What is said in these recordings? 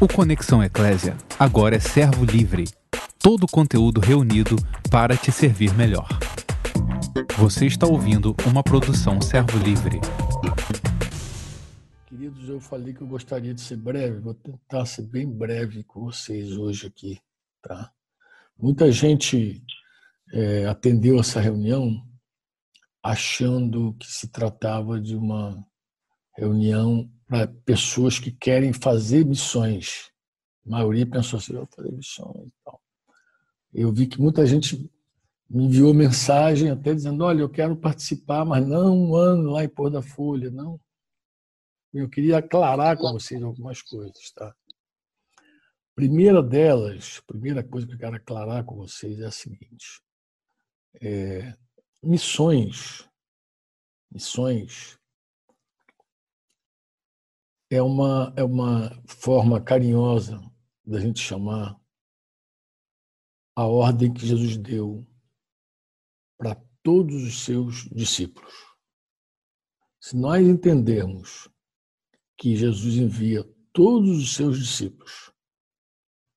O Conexão Eclésia agora é servo livre. Todo o conteúdo reunido para te servir melhor. Você está ouvindo uma produção servo livre. Queridos, eu falei que eu gostaria de ser breve, vou tentar ser bem breve com vocês hoje aqui, tá? Muita gente é, atendeu essa reunião achando que se tratava de uma reunião para pessoas que querem fazer missões. A maioria pensou assim, eu vou fazer missões e tal. Eu vi que muita gente me enviou mensagem até dizendo, olha, eu quero participar, mas não um ano lá em Pôr da Folha, não. Eu queria aclarar com vocês algumas coisas, tá? Primeira delas, primeira coisa que eu quero aclarar com vocês é a seguinte: é, missões, missões é uma, é uma forma carinhosa da gente chamar a ordem que Jesus deu para todos os seus discípulos. Se nós entendermos que Jesus envia todos os seus discípulos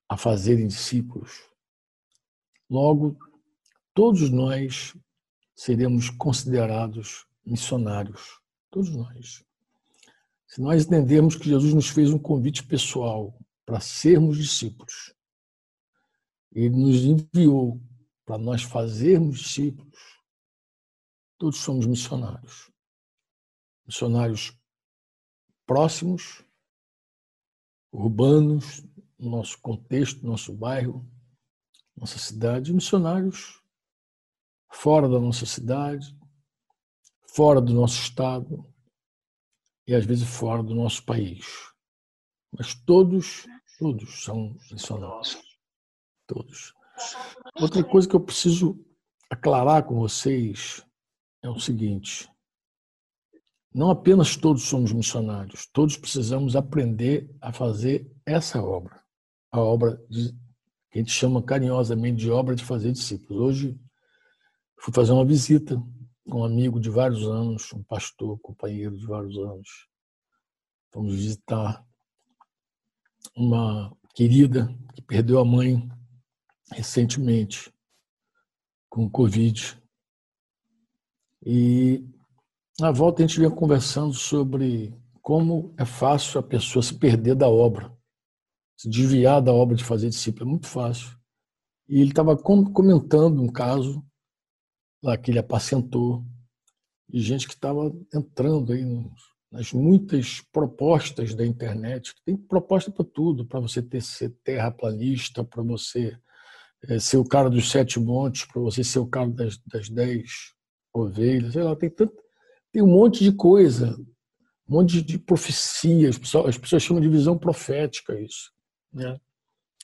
a fazerem discípulos, logo todos nós seremos considerados missionários, todos nós. Se nós entendermos que Jesus nos fez um convite pessoal para sermos discípulos, ele nos enviou para nós fazermos discípulos, todos somos missionários. Missionários próximos, urbanos, no nosso contexto, no nosso bairro, nossa cidade, missionários fora da nossa cidade, fora do nosso estado, e às vezes fora do nosso país. Mas todos, todos são missionários. Todos. Outra coisa que eu preciso aclarar com vocês é o seguinte: não apenas todos somos missionários, todos precisamos aprender a fazer essa obra, a obra de, que a gente chama carinhosamente de obra de fazer discípulos. Hoje fui fazer uma visita um amigo de vários anos, um pastor, companheiro de vários anos. Fomos visitar uma querida que perdeu a mãe recentemente com Covid. E na volta a gente vinha conversando sobre como é fácil a pessoa se perder da obra, se desviar da obra de fazer discípulo. É muito fácil. E ele estava comentando um caso lá que ele apacentou, de gente que estava entrando aí nas muitas propostas da internet. Tem proposta para tudo, para você ter, ser terraplanista, para você é, ser o cara dos sete montes, para você ser o cara das, das dez ovelhas, sei lá, tem tanto, tem um monte de coisa, um monte de profecias, as pessoas chamam de visão profética isso, né?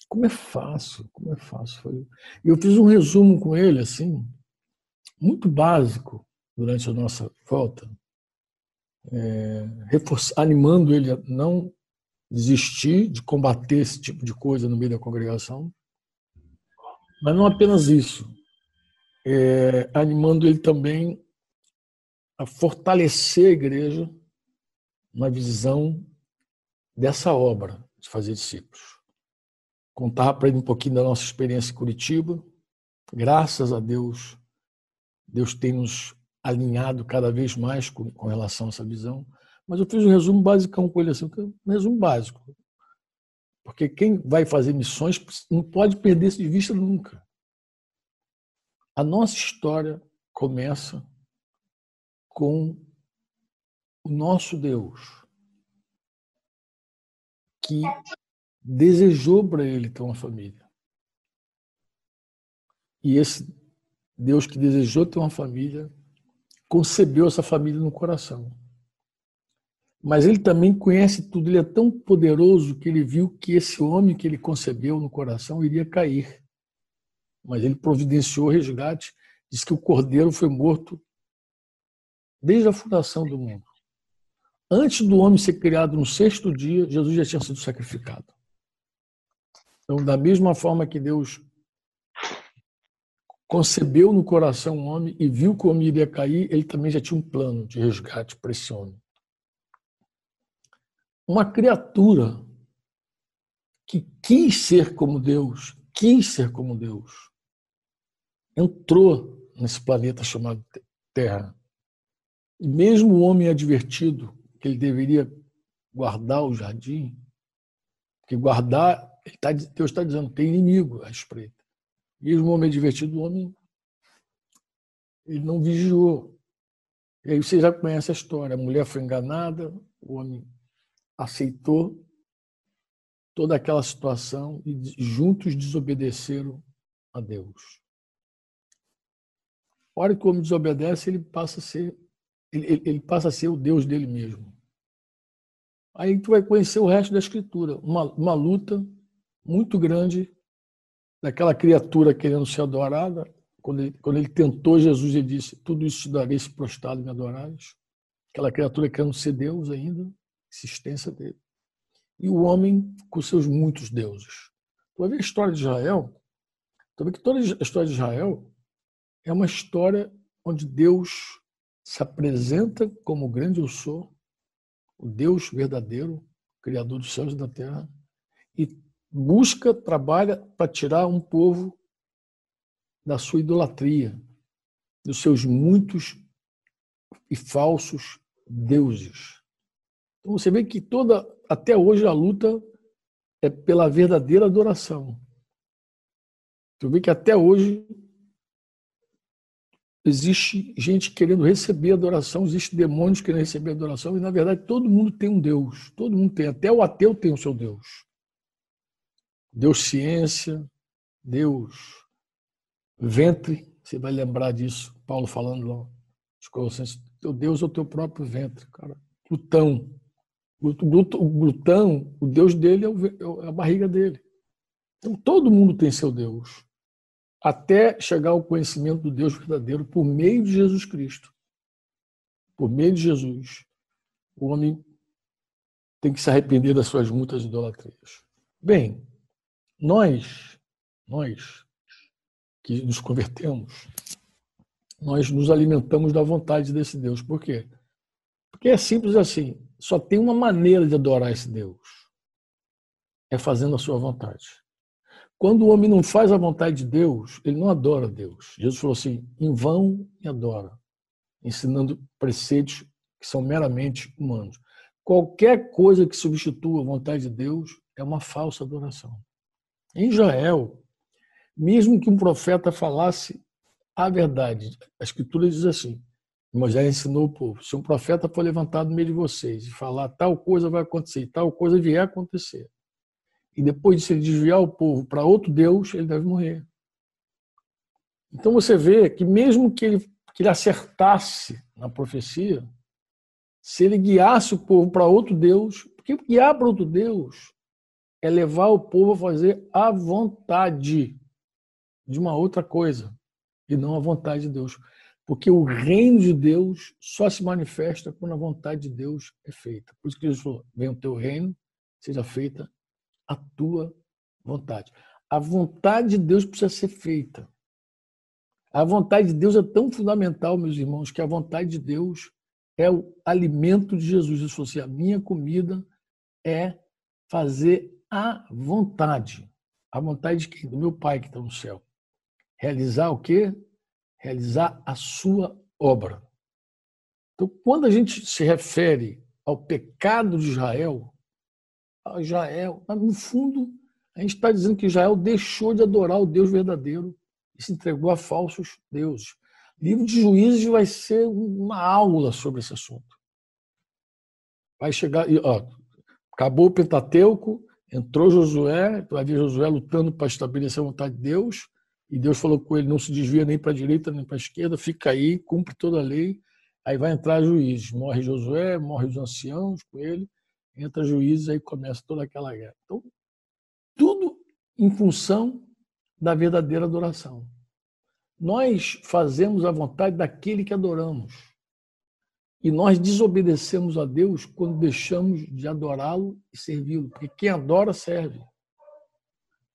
Como é fácil, como é fácil. E eu fiz um resumo com ele, assim, muito básico durante a nossa volta, é, animando ele a não desistir de combater esse tipo de coisa no meio da congregação, mas não apenas isso, é, animando ele também a fortalecer a igreja na visão dessa obra de fazer discípulos. Contar para ele um pouquinho da nossa experiência em Curitiba. Graças a Deus, Deus tem nos alinhado cada vez mais com, com relação a essa visão. Mas eu fiz um resumo básico com ele, assim, um resumo básico. Porque quem vai fazer missões não pode perder isso de vista nunca. A nossa história começa com o nosso Deus, que desejou para ele ter uma família. E esse Deus que desejou ter uma família, concebeu essa família no coração. Mas ele também conhece tudo, ele é tão poderoso que ele viu que esse homem que ele concebeu no coração iria cair. Mas ele providenciou o resgate, diz que o cordeiro foi morto desde a fundação do mundo. Antes do homem ser criado no sexto dia, Jesus já tinha sido sacrificado. Então, da mesma forma que Deus concebeu no coração um homem e viu que o homem iria cair, ele também já tinha um plano de resgate para esse homem. Uma criatura quis ser como Deus, quis ser como Deus. Entrou nesse planeta chamado Terra. E mesmo o homem advertido que ele deveria guardar o jardim, que guardar, tá, Deus está dizendo, tem inimigo à espreita. Mesmo o homem advertido, o homem ele não vigiou. E aí você já conhece a história. A mulher foi enganada, o homem aceitou toda aquela situação e juntos desobedeceram a Deus. A hora que o homem desobedece, ele passa a ser ele, ele passa a ser o Deus dele mesmo. Aí tu vai conhecer o resto da escritura, uma, uma luta muito grande daquela criatura querendo ser adorada. Quando ele, quando ele tentou Jesus, ele disse: Tudo isso te darei se prostrado me adorares. Aquela criatura querendo ser Deus ainda, existência dele. E o homem com seus muitos deuses. Tu vai ver a história de Israel, tu vai ver que toda a história de Israel é uma história onde Deus se apresenta como o grande eu sou, o Deus verdadeiro, Criador dos céus e da terra, e busca, trabalha para tirar um povo da sua idolatria, dos seus muitos e falsos deuses. Então você vê que toda, até hoje a luta é pela verdadeira adoração. Você vê que até hoje existe gente querendo receber adoração, existe demônios querendo receber adoração, e na verdade todo mundo tem um Deus, todo mundo tem, até o ateu tem o seu Deus. Deus ciência, Deus ventre, você vai lembrar disso, Paulo falando lá, os Colossenses, teu Deus é o teu próprio ventre, cara. Plutão. O glutão, o Deus dele é, é, é a barriga dele. Então todo mundo tem seu Deus até chegar ao conhecimento do Deus verdadeiro por meio de Jesus Cristo. Por meio de Jesus, o homem tem que se arrepender das suas muitas idolatrias. Bem, nós, nós que nos convertemos, nós nos alimentamos da vontade desse Deus. Por quê? Porque é simples assim. Só tem uma maneira de adorar esse Deus. É fazendo a sua vontade. Quando o homem não faz a vontade de Deus, ele não adora Deus. Jesus falou assim: em vão me adora, ensinando preceitos que são meramente humanos. Qualquer coisa que substitua a vontade de Deus é uma falsa adoração. Em Israel, mesmo que um profeta falasse a verdade, a Escritura diz assim: Moisés ensinou o povo: se um profeta for levantado no meio de vocês e falar tal coisa vai acontecer, tal coisa vier a acontecer, e depois de se desviar o povo para outro Deus, ele deve morrer. Então você vê que mesmo que ele, que ele acertasse na profecia, se ele guiasse o povo para outro Deus, porque guiar para outro Deus é levar o povo a fazer a vontade de uma outra coisa e não a vontade de Deus. Porque o reino de Deus só se manifesta quando a vontade de Deus é feita. Por isso que Jesus falou: venha o teu reino, seja feita a tua vontade. A vontade de Deus precisa ser feita. A vontade de Deus é tão fundamental, meus irmãos, que a vontade de Deus é o alimento de Jesus. Isso assim, a minha comida é fazer a vontade. A vontade de quem? Do meu Pai que está no céu. Realizar o quê? Realizar a sua obra. Então, quando a gente se refere ao pecado de Israel, Israel. No fundo, a gente está dizendo que Israel deixou de adorar o Deus verdadeiro e se entregou a falsos deuses. Livro de Juízes vai ser uma aula sobre esse assunto. Vai chegar. Ó, acabou o Pentateuco, entrou Josué, vai ver Josué lutando para estabelecer a vontade de Deus, e Deus falou com ele: não se desvia nem para a direita nem para a esquerda, fica aí, cumpre toda a lei. Aí vai entrar juízes. Morre Josué, morre os anciãos com ele, entra juízes, aí começa toda aquela guerra. Então, tudo em função da verdadeira adoração. Nós fazemos a vontade daquele que adoramos. E nós desobedecemos a Deus quando deixamos de adorá-lo e servi-lo, porque quem adora serve.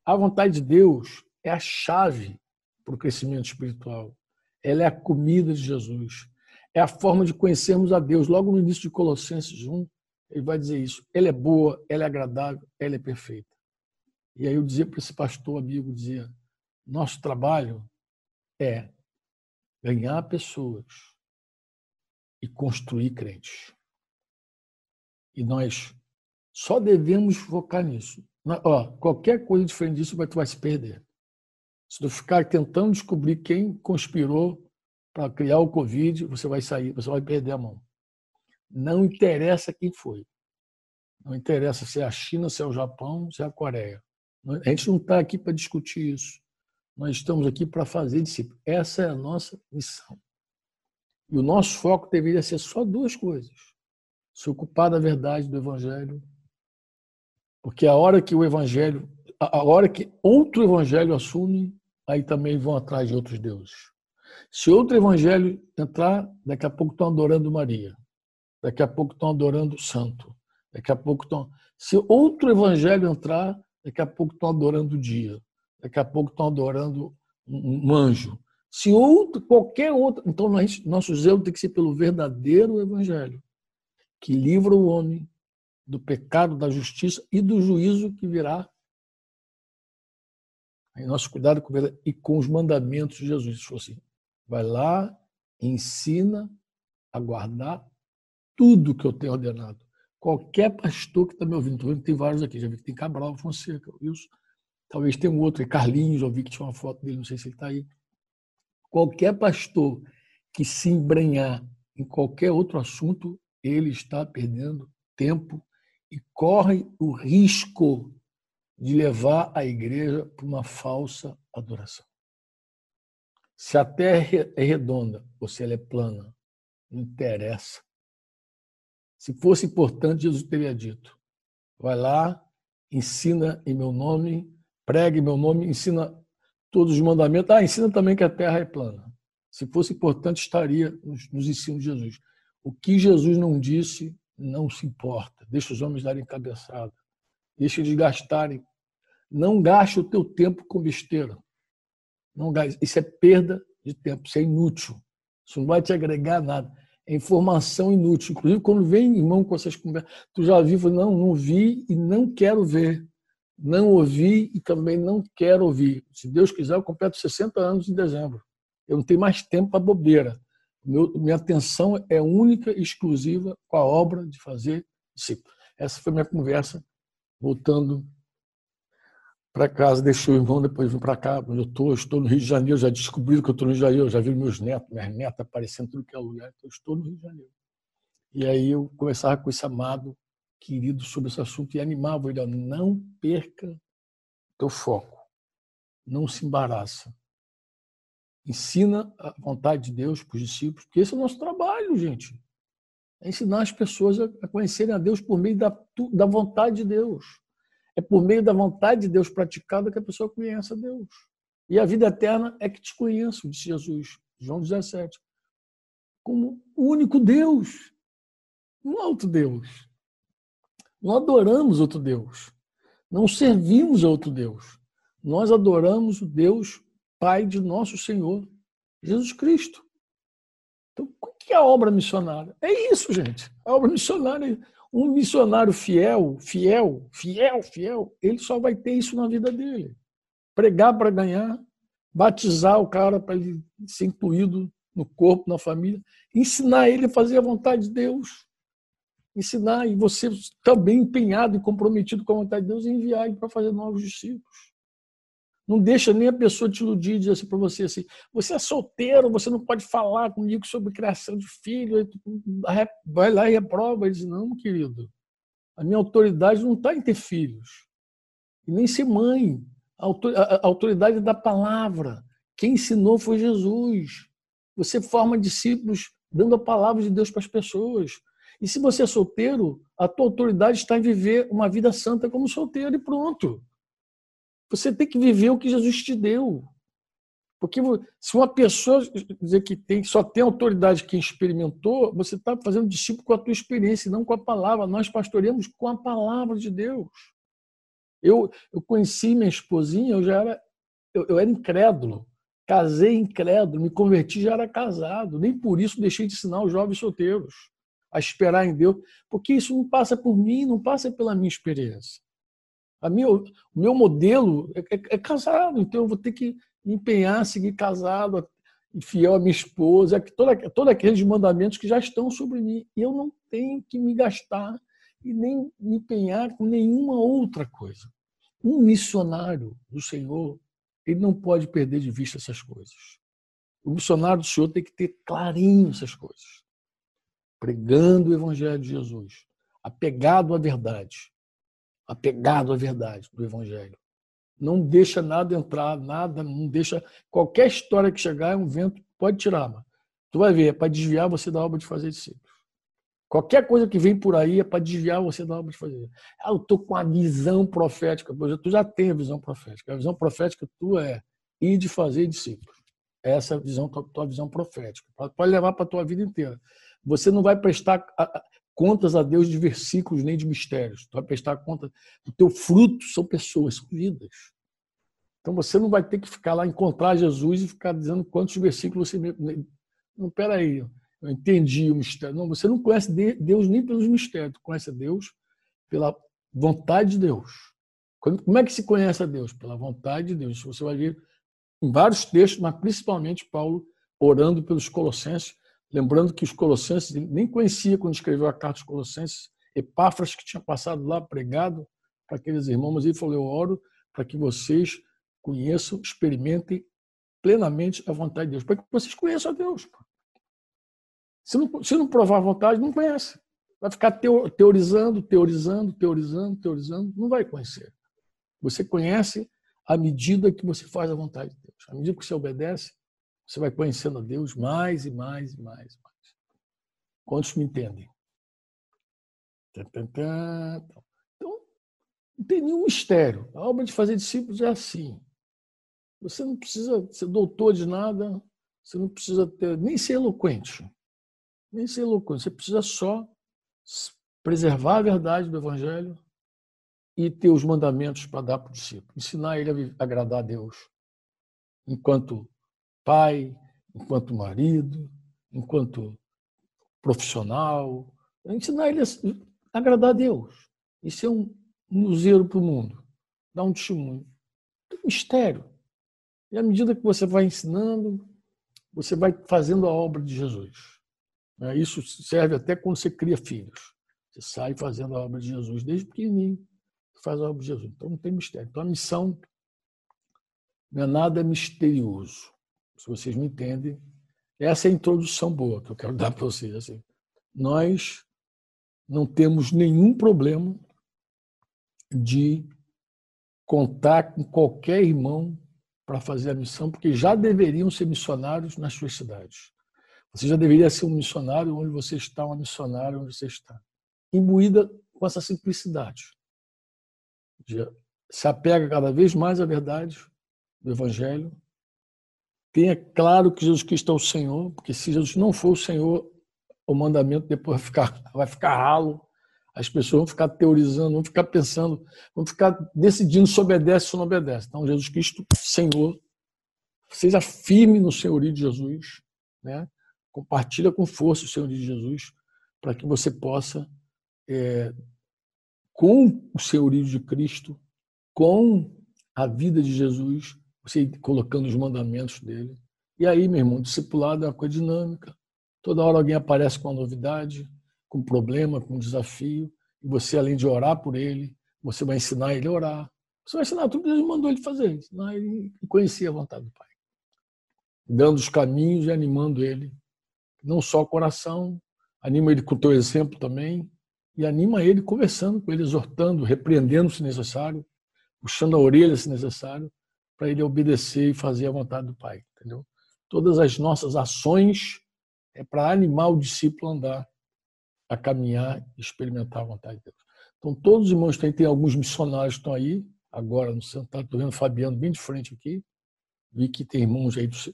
A vontade de Deus é a chave para o crescimento espiritual. Ela é a comida de Jesus. É a forma de conhecermos a Deus. Logo no início de Colossenses 1, ele vai dizer isso. Ela é boa, ela é agradável, ela é perfeita. E aí eu dizia para esse pastor amigo, dizia, nosso trabalho é ganhar pessoas e construir crentes. E nós só devemos focar nisso. Ó, qualquer coisa diferente disso vai, tu vai se perder. Se tu ficar tentando descobrir quem conspirou para criar o Covid, você vai sair, você vai perder a mão. Não interessa quem foi. Não interessa se é a China, se é o Japão, se é a Coreia. A gente não está aqui para discutir isso. Nós estamos aqui para fazer discípulo. Essa é a nossa missão. E o nosso foco deveria ser só duas coisas: se ocupar da verdade do Evangelho, porque a hora que o Evangelho, a hora que outro Evangelho assume, aí também vão atrás de outros deuses. Se outro Evangelho entrar, daqui a pouco estão adorando Maria, daqui a pouco estão adorando o Santo, daqui a pouco estão. Se outro Evangelho entrar, daqui a pouco estão adorando o dia, daqui a pouco estão adorando um anjo. Se outro, qualquer outro. Então, nós, nosso zelo tem que ser pelo verdadeiro evangelho, que livra o homem do pecado, da justiça e do juízo que virá. Aí nosso cuidado com e com os mandamentos de Jesus. Se assim, vai lá, ensina a guardar tudo que eu tenho ordenado. Qualquer pastor que está me ouvindo, estou vendo que tem vários aqui, já vi que tem Cabral, Fonseca, Wilson, talvez tenha um outro, Carlinhos, eu vi que tinha uma foto dele, não sei se ele está aí. Qualquer pastor que se embrenhar em qualquer outro assunto, ele está perdendo tempo e corre o risco de levar a igreja para uma falsa adoração. Se a terra é redonda ou se ela é plana, não interessa. Se fosse importante, Jesus teria dito: vai lá, ensina em meu nome, pregue em meu nome, ensina todos os mandamentos. Ah, ensina também que a terra é plana. Se fosse importante, estaria nos, nos ensinos de Jesus. O que Jesus não disse, não se importa. Deixa os homens darem cabeçada. Deixa eles gastarem. Não gaste o teu tempo com besteira. Não gaste. Isso é perda de tempo, isso é inútil. Isso não vai te agregar nada é informação inútil. Inclusive, quando vem irmão com essas conversas, tu já viu? Não, não vi e não quero ver. Não ouvi e também não quero ouvir. Se Deus quiser, eu completo 60 anos em dezembro. Eu não tenho mais tempo para bobeira. Meu, minha atenção é única e exclusiva com a obra de fazer discípulo. Essa foi minha conversa, voltando para casa, deixei o irmão, depois vim para cá, onde eu estou. Estou no Rio de Janeiro, já descobri que eu estou no Rio de Janeiro, já vi meus netos, minhas netas aparecendo tudo que é lugar, então estou no Rio de Janeiro. E aí eu conversava com esse amado querido sobre esse assunto e animava ele, não perca teu foco, não se embaraça. Ensina a vontade de Deus para os discípulos, porque esse é o nosso trabalho, gente. É ensinar as pessoas a conhecerem a Deus por meio da, da vontade de Deus. É por meio da vontade de Deus praticada que a pessoa conhece a Deus. E a vida eterna é que te conheço, disse Jesus, João 17. Como o único Deus, um outro Deus. Não adoramos outro Deus. Não servimos a outro Deus. Nós adoramos o Deus Pai de nosso Senhor, Jesus Cristo. Então, o que é a obra missionária? É isso, gente. A obra missionária um missionário fiel, fiel, fiel, fiel, ele só vai ter isso na vida dele. Pregar para ganhar, batizar o cara para ele ser incluído no corpo, na família, ensinar ele a fazer a vontade de Deus. Ensinar e você também empenhado e comprometido com a vontade de Deus enviar para fazer novos discípulos. Não deixa nem a pessoa te iludir e dizer assim para você assim: você é solteiro, você não pode falar comigo sobre criação de filho. Vai lá e reprova. Ele diz: não, querido, a minha autoridade não está em ter filhos, e nem ser mãe. A autoridade é da palavra. Quem ensinou foi Jesus. Você forma discípulos dando a palavra de Deus para as pessoas. E se você é solteiro, a tua autoridade está em viver uma vida santa como solteiro e pronto. Você tem que viver o que Jesus te deu. Porque se uma pessoa dizer que tem, só tem autoridade quem experimentou, você está fazendo discípulo com a tua experiência, não com a palavra. Nós pastoreamos com a palavra de Deus. Eu, eu conheci minha esposinha, eu já era, eu, eu era incrédulo. Casei incrédulo, me converti já era casado. Nem por isso deixei de ensinar os jovens solteiros a esperar em Deus, porque isso não passa por mim, não passa pela minha experiência. A minha, o meu modelo é, é, é casado, então eu vou ter que me empenhar, seguir casado, fiel à minha esposa, todos todo aqueles mandamentos que já estão sobre mim. E eu não tenho que me gastar e nem me empenhar com nenhuma outra coisa. Um missionário do Senhor, ele não pode perder de vista essas coisas. O missionário do Senhor tem que ter clarinho essas coisas. Pregando o Evangelho de Jesus, apegado à verdade, apegado à verdade do Evangelho. Não deixa nada entrar, nada, não deixa. Qualquer história que chegar é um vento, pode tirar, mano. Tu vai ver, é para desviar você da obra de fazer discípulos. Qualquer coisa que vem por aí é para desviar você da obra de fazer. Ah, eu estou com a visão profética. Tu já tem a visão profética. A visão profética tua é ir de fazer discípulos. Essa é a visão, tua visão profética. Pode levar para a tua vida inteira. Você não vai prestar contas a Deus de versículos nem de mistérios. Tu vai prestar conta do teu fruto, são pessoas, são vidas. Então você não vai ter que ficar lá, encontrar Jesus e ficar dizendo quantos versículos você. Não, peraí, eu entendi o mistério. Não, você não conhece Deus nem pelos mistérios, tu conhece a Deus pela vontade de Deus. Como é que se conhece a Deus? Pela vontade de Deus. Você vai ver em vários textos, mas principalmente Paulo orando pelos colossenses, lembrando que os colossenses nem conhecia quando escreveu a carta aos colossenses, Epáfras que tinha passado lá pregado para aqueles irmãos, mas ele falou: Eu oro para que vocês conheçam, experimentem plenamente a vontade de Deus, para que vocês conheçam a Deus. Se não, se não provar a vontade, não conhece. Vai ficar teorizando, teorizando, teorizando, teorizando, não vai conhecer. Você conhece à medida que você faz a vontade de Deus. À medida que você obedece, você vai conhecendo a Deus mais e mais e mais. mais. Quantos me entendem? Então, não tem nenhum mistério. A obra de fazer discípulos é assim. Você não precisa ser doutor de nada, você não precisa ter, nem ser eloquente. Nem ser eloquente. Você precisa só preservar a verdade do Evangelho e ter os mandamentos para dar para o discípulo. Ensinar ele a agradar a Deus. Enquanto pai, enquanto marido, enquanto profissional. Ensinar ele a agradar a Deus. Isso é um luzeiro para o mundo. Dar um testemunho. Tem um mistério. E à medida que você vai ensinando, você vai fazendo a obra de Jesus. Né? Isso serve até quando você cria filhos. Você sai fazendo a obra de Jesus desde pequenininho. Faz a obra de Jesus. Então não tem mistério. Então a missão não é nada misterioso. Se vocês me entendem, essa é a introdução boa que eu quero dar para vocês. Assim, nós não temos nenhum problema de contar com qualquer irmão para fazer a missão, porque já deveriam ser missionários nas suas cidades. Você já deveria ser um missionário onde você está, uma missionária onde você está. Imbuída com essa simplicidade. Se apega cada vez mais à verdade do Evangelho. Tenha claro que Jesus Cristo é o Senhor, porque se Jesus não for o Senhor, o mandamento depois vai ficar, vai ficar ralo. As pessoas vão ficar teorizando, vão ficar pensando, vão ficar decidindo se obedece ou não obedece. Então, Jesus Cristo, Senhor, seja firme no senhorio de Jesus, né? compartilha com força o senhorio de Jesus, para que você possa, é, com o senhorio de Cristo, com a vida de Jesus, você colocando os mandamentos dele. E aí, meu irmão, discipulado é uma coisa dinâmica. Toda hora alguém aparece com uma novidade, com problema, com desafio, e você, além de orar por ele, você vai ensinar ele a orar. Você vai ensinar tudo que Deus mandou ele fazer, ensinar ele a conhecer a vontade do Pai. Dando os caminhos e animando ele, não só o coração, anima ele com o teu exemplo também, e anima ele conversando com ele, exortando, repreendendo se necessário, puxando a orelha se necessário, para ele obedecer e fazer a vontade do Pai. Entendeu? Todas as nossas ações é para animar o discípulo a andar a caminhar e experimentar a vontade de Deus. Então, todos os irmãos têm, tem alguns missionários que estão aí, agora no centro, estou vendo o Fabiano bem de frente aqui, vi que tem irmãos aí de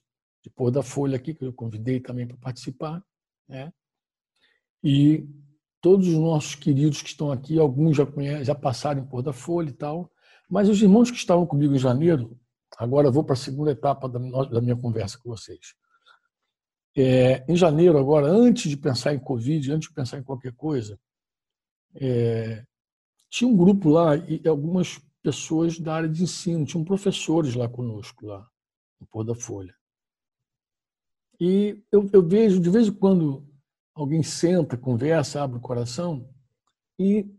Pôr da Folha aqui, que eu convidei também para participar, né? E todos os nossos queridos que estão aqui, alguns já conhecem, já passaram em Pôr da Folha e tal, mas os irmãos que estavam comigo em janeiro, agora vou para a segunda etapa da minha conversa com vocês. É, em janeiro, agora, antes de pensar em Covid, antes de pensar em qualquer coisa, é, tinha um grupo lá e algumas pessoas da área de ensino, tinham professores lá conosco, lá no Pôr da Folha. E eu, eu vejo, de vez em quando, alguém senta, conversa, abre o coração, e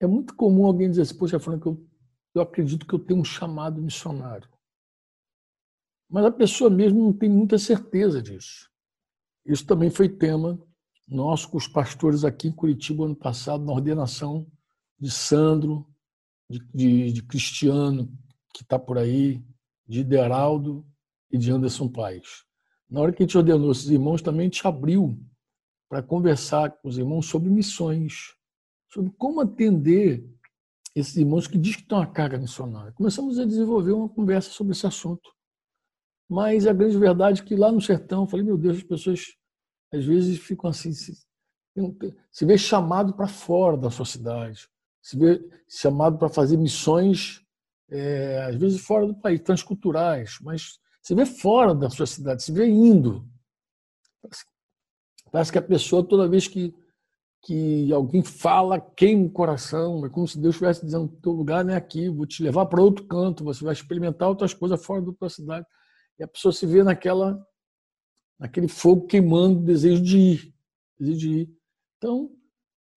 é muito comum alguém dizer assim, poxa, Franco, eu, eu acredito que eu tenho um chamado missionário. Mas a pessoa mesmo não tem muita certeza disso. Isso também foi tema nosso com os pastores aqui em Curitiba ano passado, na ordenação de Sandro, de, de, de Cristiano, que está por aí, de Deraldo e de Anderson Paes. Na hora que a gente ordenou esses irmãos, também a gente abriu para conversar com os irmãos sobre missões, sobre como atender esses irmãos que dizem que estão a carga missionária. Começamos a desenvolver uma conversa sobre esse assunto. Mas a grande verdade é que lá no sertão, eu falei, meu Deus, as pessoas às vezes ficam assim, se, se vê chamado para fora da sua cidade, se vê chamado para fazer missões, é, às vezes fora do país, transculturais, mas se vê fora da sua cidade, se vê indo. Parece, que a pessoa, toda vez que, que alguém fala, queima o coração, é como se Deus estivesse dizendo: teu lugar não é aqui, vou te levar para outro canto, você vai experimentar outras coisas fora da tua cidade. E a pessoa se vê naquela, naquele fogo queimando, desejo de ir, desejo de ir. Então,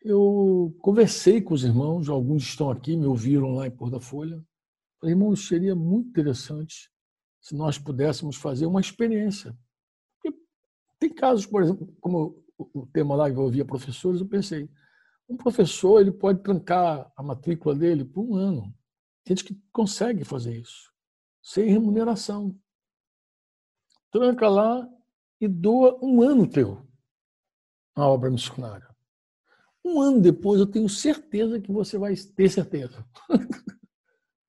eu conversei com os irmãos, alguns estão aqui, me ouviram lá em Porta Folha. Falei, irmãos, seria muito interessante se nós pudéssemos fazer uma experiência. Porque tem casos, por exemplo, como o tema lá envolvia professores, eu pensei, um professor ele pode trancar a matrícula dele por um ano. Tem gente que consegue fazer isso, sem remuneração. Tranca lá e doa um ano teu a obra missionária. Um ano depois, eu tenho certeza que você vai ter certeza.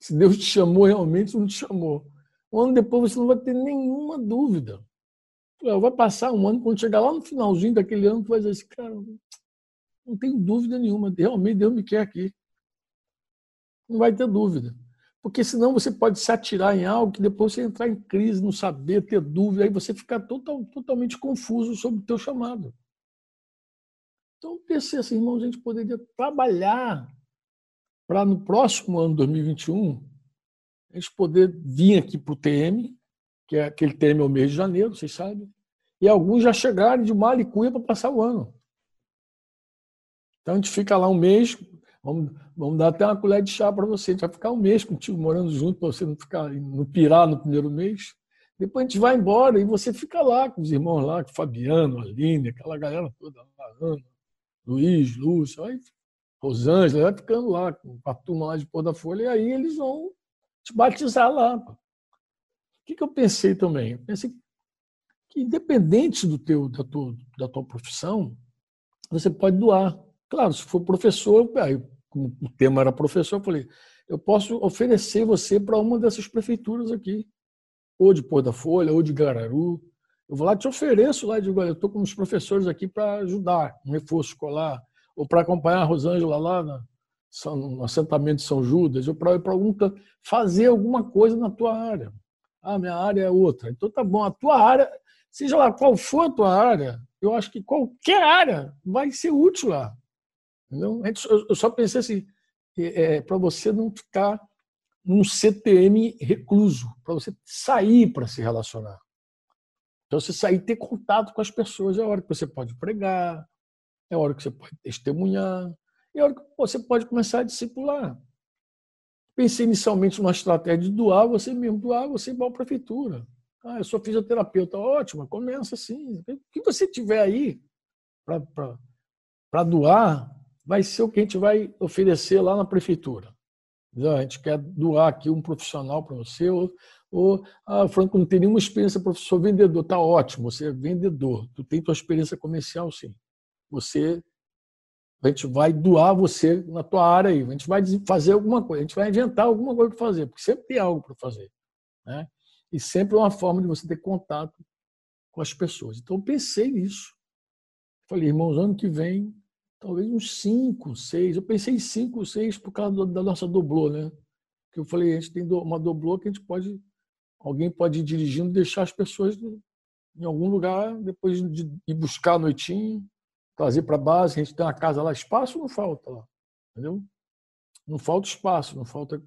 Se Deus te chamou realmente, não te chamou. Um ano depois você não vai ter nenhuma dúvida. Vai passar um ano, quando chegar lá no finalzinho daquele ano, tu vai dizer assim, cara, não tenho dúvida nenhuma, realmente Deus me quer aqui. Não vai ter dúvida. Porque senão você pode se atirar em algo que depois você entrar em crise, não saber, ter dúvida, aí você ficar total, totalmente confuso sobre o teu chamado. Então pensei assim, irmãos, a gente poderia trabalhar para no próximo ano, 2021, a gente poder vir aqui para o TM, que é aquele TM é o mês de janeiro, vocês sabem, e alguns já chegaram de Malicuia para passar o ano. Então a gente fica lá um mês, vamos, vamos dar até uma colher de chá para você, a gente vai ficar um mês contigo morando junto, para você não ficar no pirar no primeiro mês. Depois a gente vai embora e você fica lá com os irmãos lá, com o Fabiano, Aline, aquela galera toda lá, Ana, Luiz, Lúcio, aí, Rosângela, vai ficando lá com a turma lá de Pôr da Folha, e aí eles vão te batizar lá. O que, que eu pensei também? Eu pensei que, independente do teu, da, tua, da tua profissão, você pode doar. Claro, se for professor, aí, como o tema era professor, eu falei, eu posso oferecer você para uma dessas prefeituras aqui, ou de Pôr da Folha, ou de Gararu. Eu vou lá te ofereço lá, digo, eu estou com os professores aqui para ajudar, um reforço escolar, ou para acompanhar a Rosângela lá na, no assentamento de São Judas, ou para algum fazer alguma coisa na tua área. Ah, minha área é outra. Então tá bom, a tua área, seja lá qual for a tua área, eu acho que qualquer área vai ser útil lá. Entendeu? Eu só pensei assim, é, é para você não ficar num CTM recluso, para você sair para se relacionar. Então, você sair ter contato com as pessoas é a hora que você pode pregar, é a hora que você pode testemunhar, e a hora que você pode começar a discipular. Pensei inicialmente numa estratégia de doar você mesmo, doar você igual à prefeitura. Ah, eu sou fisioterapeuta, ótimo, começa assim. O que você tiver aí para doar, vai ser o que a gente vai oferecer lá na prefeitura. A gente quer doar aqui um profissional para você, ou, ou ah, Franco não tem nenhuma experiência professor vendedor, tá ótimo, você é vendedor, tu tem tua experiência comercial sim. Você a gente vai doar você na tua área aí, a gente vai fazer alguma coisa, a gente vai inventar alguma coisa para fazer, porque sempre tem algo para fazer. Né? E sempre é uma forma de você ter contato com as pessoas. Então, eu pensei nisso. Falei, irmãos, ano que vem, talvez uns cinco, seis. Eu pensei em cinco, seis por causa da nossa doblô, né? Porque eu falei, a gente tem uma doblô que a gente pode, alguém pode ir dirigindo, deixar as pessoas em algum lugar, depois de ir buscar a noitinho, trazer para a base, a gente tem uma casa lá, espaço não falta lá, entendeu? Não falta espaço, não falta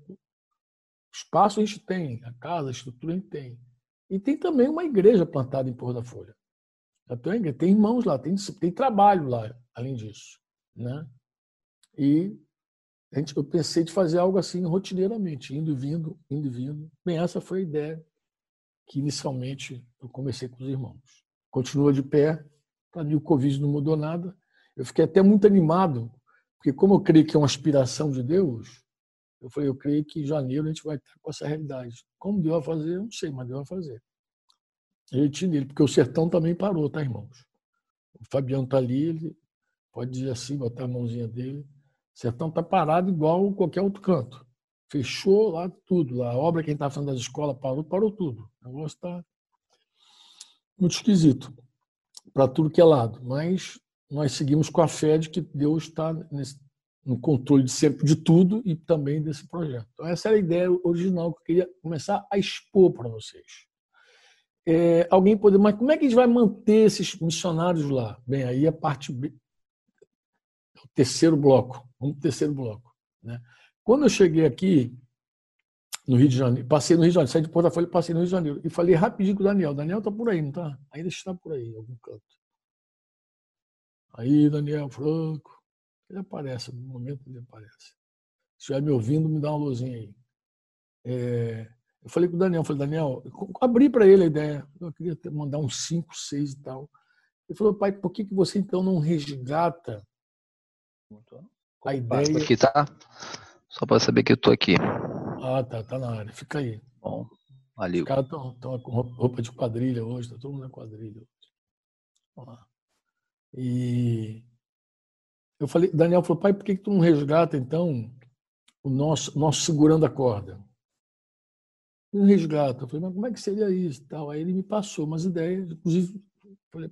Espaço a gente tem, a casa, a estrutura a gente tem. E tem também uma igreja plantada em Porto da Folha. Tem, irmãos lá, tem, tem trabalho lá, além disso. Né? E a gente, eu pensei de fazer algo assim rotineiramente, indo e vindo, indo e vindo. Bem, essa foi a ideia que inicialmente eu comecei com os irmãos. Continua de pé, para mim o Covid não mudou nada. Eu fiquei até muito animado, porque como eu creio que é uma aspiração de Deus, eu falei, eu creio que em janeiro a gente vai estar com essa realidade. Como Deus vai fazer, eu não sei, mas Deus vai fazer. Tinha nele, porque o sertão também parou, tá, irmãos? O Fabiano está ali, ele pode dizer assim, botar a mãozinha dele. O sertão está parado igual qualquer outro canto. Fechou lá tudo. Lá. A obra, quem está falando das escolas, parou, parou tudo. O negócio está muito esquisito para tudo que é lado. Mas nós seguimos com a fé de que Deus está no controle de sempre de tudo e também desse projeto. Então, essa era a ideia original que eu queria começar a expor para vocês. É, alguém poder, mas como é que a gente vai manter esses missionários lá? Bem, aí a parte B, o terceiro bloco. Vamos para o terceiro bloco. Né? Quando eu cheguei aqui, no Rio de Janeiro, passei no Rio de Janeiro, saí de Porto Folha e passei no Rio de Janeiro. E falei rapidinho com o Daniel. Daniel está por aí, não está? Ainda está por aí, em algum canto. Aí, Daniel Franco. Ele aparece, no momento ele aparece. Se estiver me ouvindo, me dá uma luzinha aí. É, eu falei com o Daniel, falei, Daniel, abri para ele a ideia. Eu queria mandar uns 5, 6 e tal. Ele falou, pai, por que, que você então não resgata a ideia. Aqui, tá? Só para saber que eu tô aqui. Ah, tá, tá na área. Fica aí. Bom, valeu. Os caras estão com roupa de quadrilha hoje, tá todo mundo na quadrilha. Vamos lá. E eu falei, Daniel falou, pai, por que, que tu não resgata então o nosso, nosso segurando a corda? Não resgata. Eu falei, mas como é que seria isso? Tal. Aí ele me passou umas ideias, inclusive,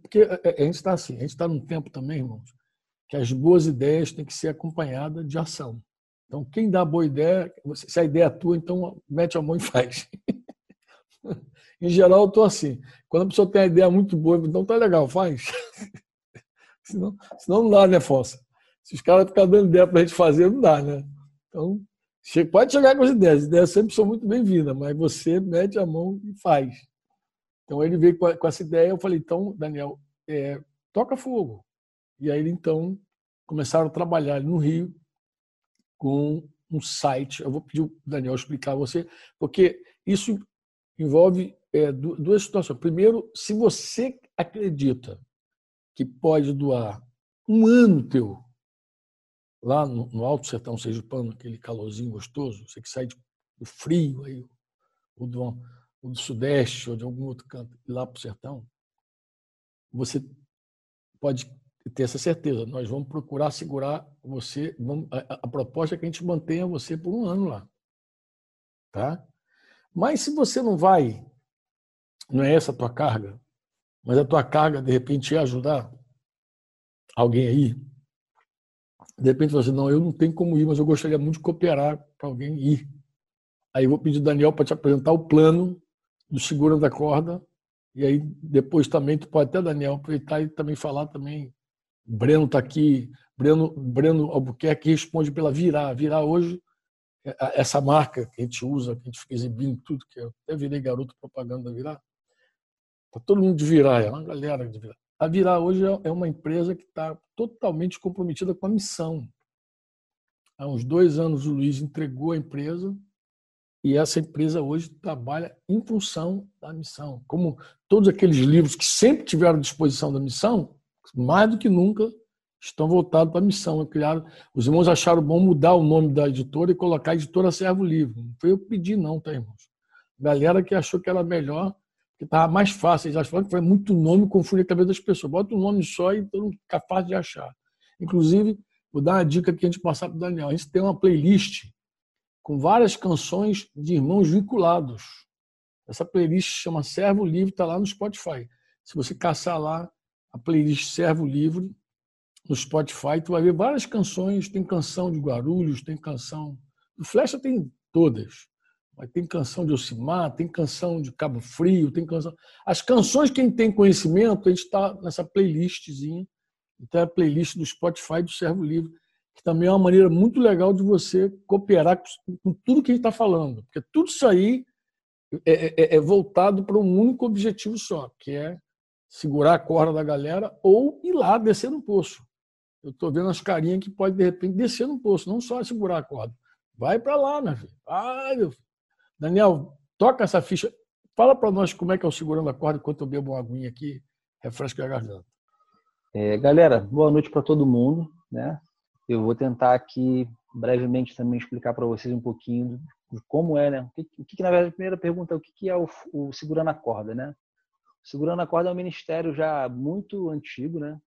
porque a gente está assim, a gente está num tempo também, irmãos, que as boas ideias têm que ser acompanhadas de ação. Então, quem dá boa ideia, se a ideia é tua, então mete a mão e faz. em geral, eu estou assim. Quando a pessoa tem uma ideia muito boa, então tá legal, faz. senão, senão não dá, né, Fossa? Se os caras ficarem dando ideia para a gente fazer, não dá, né? Então, pode chegar com as ideias. As ideias sempre são muito bem-vindas, mas você mete a mão e faz. Então, ele veio com essa ideia. Eu falei, então, Daniel, é, toca fogo. E aí, então, começaram a trabalhar no Rio com um site. Eu vou pedir o Daniel explicar a você, porque isso envolve é, duas situações. Primeiro, se você acredita que pode doar um ano teu lá no, no Alto Sertão Sergipano, aquele calorzinho gostoso, você que sai de, do frio aí, ou do, ou do Sudeste, ou de algum outro canto, lá para o sertão, você pode ter essa certeza. Nós vamos procurar segurar você. Vamos, a, a, proposta é que a gente mantenha você por um ano lá. Tá? Mas se você não vai, não é essa a tua carga, mas a tua carga, de repente, é ajudar alguém aí, de repente você, não, eu não tenho como ir, mas eu gostaria muito de cooperar para alguém ir. Aí eu vou pedir Daniel para te apresentar o plano do segura da corda, e aí depois também tu pode até, Daniel, aproveitar e também falar também Breno está aqui, Breno, Breno Albuquerque responde pela Virar. Virar hoje, é, essa marca que a gente usa, que a gente fica exibindo tudo, que eu até virei garoto propaganda da Virar. Está todo mundo de Virar, é uma galera de Virar. A Virar hoje é, é uma empresa que está totalmente comprometida com a missão. Há uns dois anos o Luiz entregou a empresa e essa empresa hoje trabalha em função da missão. Como todos aqueles livros que sempre tiveram disposição da missão, mais do que nunca, estão voltados para a missão. Criaram, os irmãos acharam bom mudar o nome da editora e colocar a editora Servo Livre. Não foi eu pedir, não, tá, irmãos? Galera que achou que era melhor, que estava mais fácil. Eles acharam que foi muito nome, confunde a cabeça das pessoas. Bota um nome só e todo mundo fica fácil de achar. Inclusive, vou dar uma dica aqui antes de passar para o Daniel. A gente tem uma playlist com várias canções de irmãos vinculados. Essa playlist chama Servo Livre, está lá no Spotify. Se você caçar lá, a playlist Servo Livre no Spotify, tu vai ver várias canções, tem canção de Guarulhos, tem canção do Flecha tem todas. Mas tem canção de Ocimar, tem canção de Cabo Frio, tem canção. As canções, quem tem conhecimento, a gente está nessa playlistzinha. Então é a playlist do Spotify do Servo Livre. que também é uma maneira muito legal de você cooperar com tudo que a gente está falando, porque tudo isso aí é, é, é voltado para um único objetivo só, que é segurar a corda da galera ou ir lá descer no poço. Eu estou vendo as carinhas que pode de repente descer no poço, não só segurar a corda. Vai para lá, meu filho. Ai, meu filho. Daniel, toca essa ficha. Fala para nós como é que é o segurando a corda enquanto eu bebo uma aguinha aqui, refresco a garganta. É, galera, boa noite para todo mundo. Né? Eu vou tentar aqui brevemente também explicar para vocês um pouquinho de como é, né? O que, o que na verdade, a primeira pergunta é o que, que é o, o segurando a corda, né? O segurando a corda é um ministério já muito antigo, né?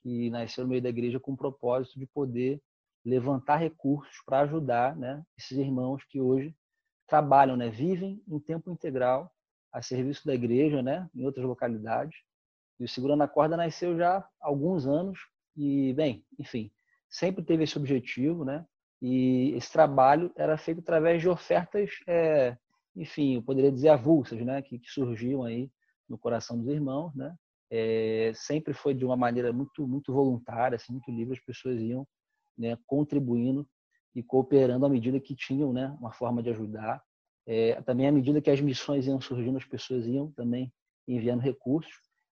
Que nasceu no meio da igreja com o propósito de poder levantar recursos para ajudar, né? Esses irmãos que hoje trabalham, né? Vivem em tempo integral a serviço da igreja, né? Em outras localidades. E o Segurando a Corda nasceu já há alguns anos e, bem, enfim, sempre teve esse objetivo, né? E esse trabalho era feito através de ofertas, é, enfim, eu poderia dizer avulsas, né, que, que, surgiam aí no coração dos irmãos, né? É, sempre foi de uma maneira muito muito voluntária, assim, muito livre, as pessoas iam, né, contribuindo e cooperando à medida que tinham, né, uma forma de ajudar. É, também à medida que as missões iam surgindo, as pessoas iam também enviando recursos.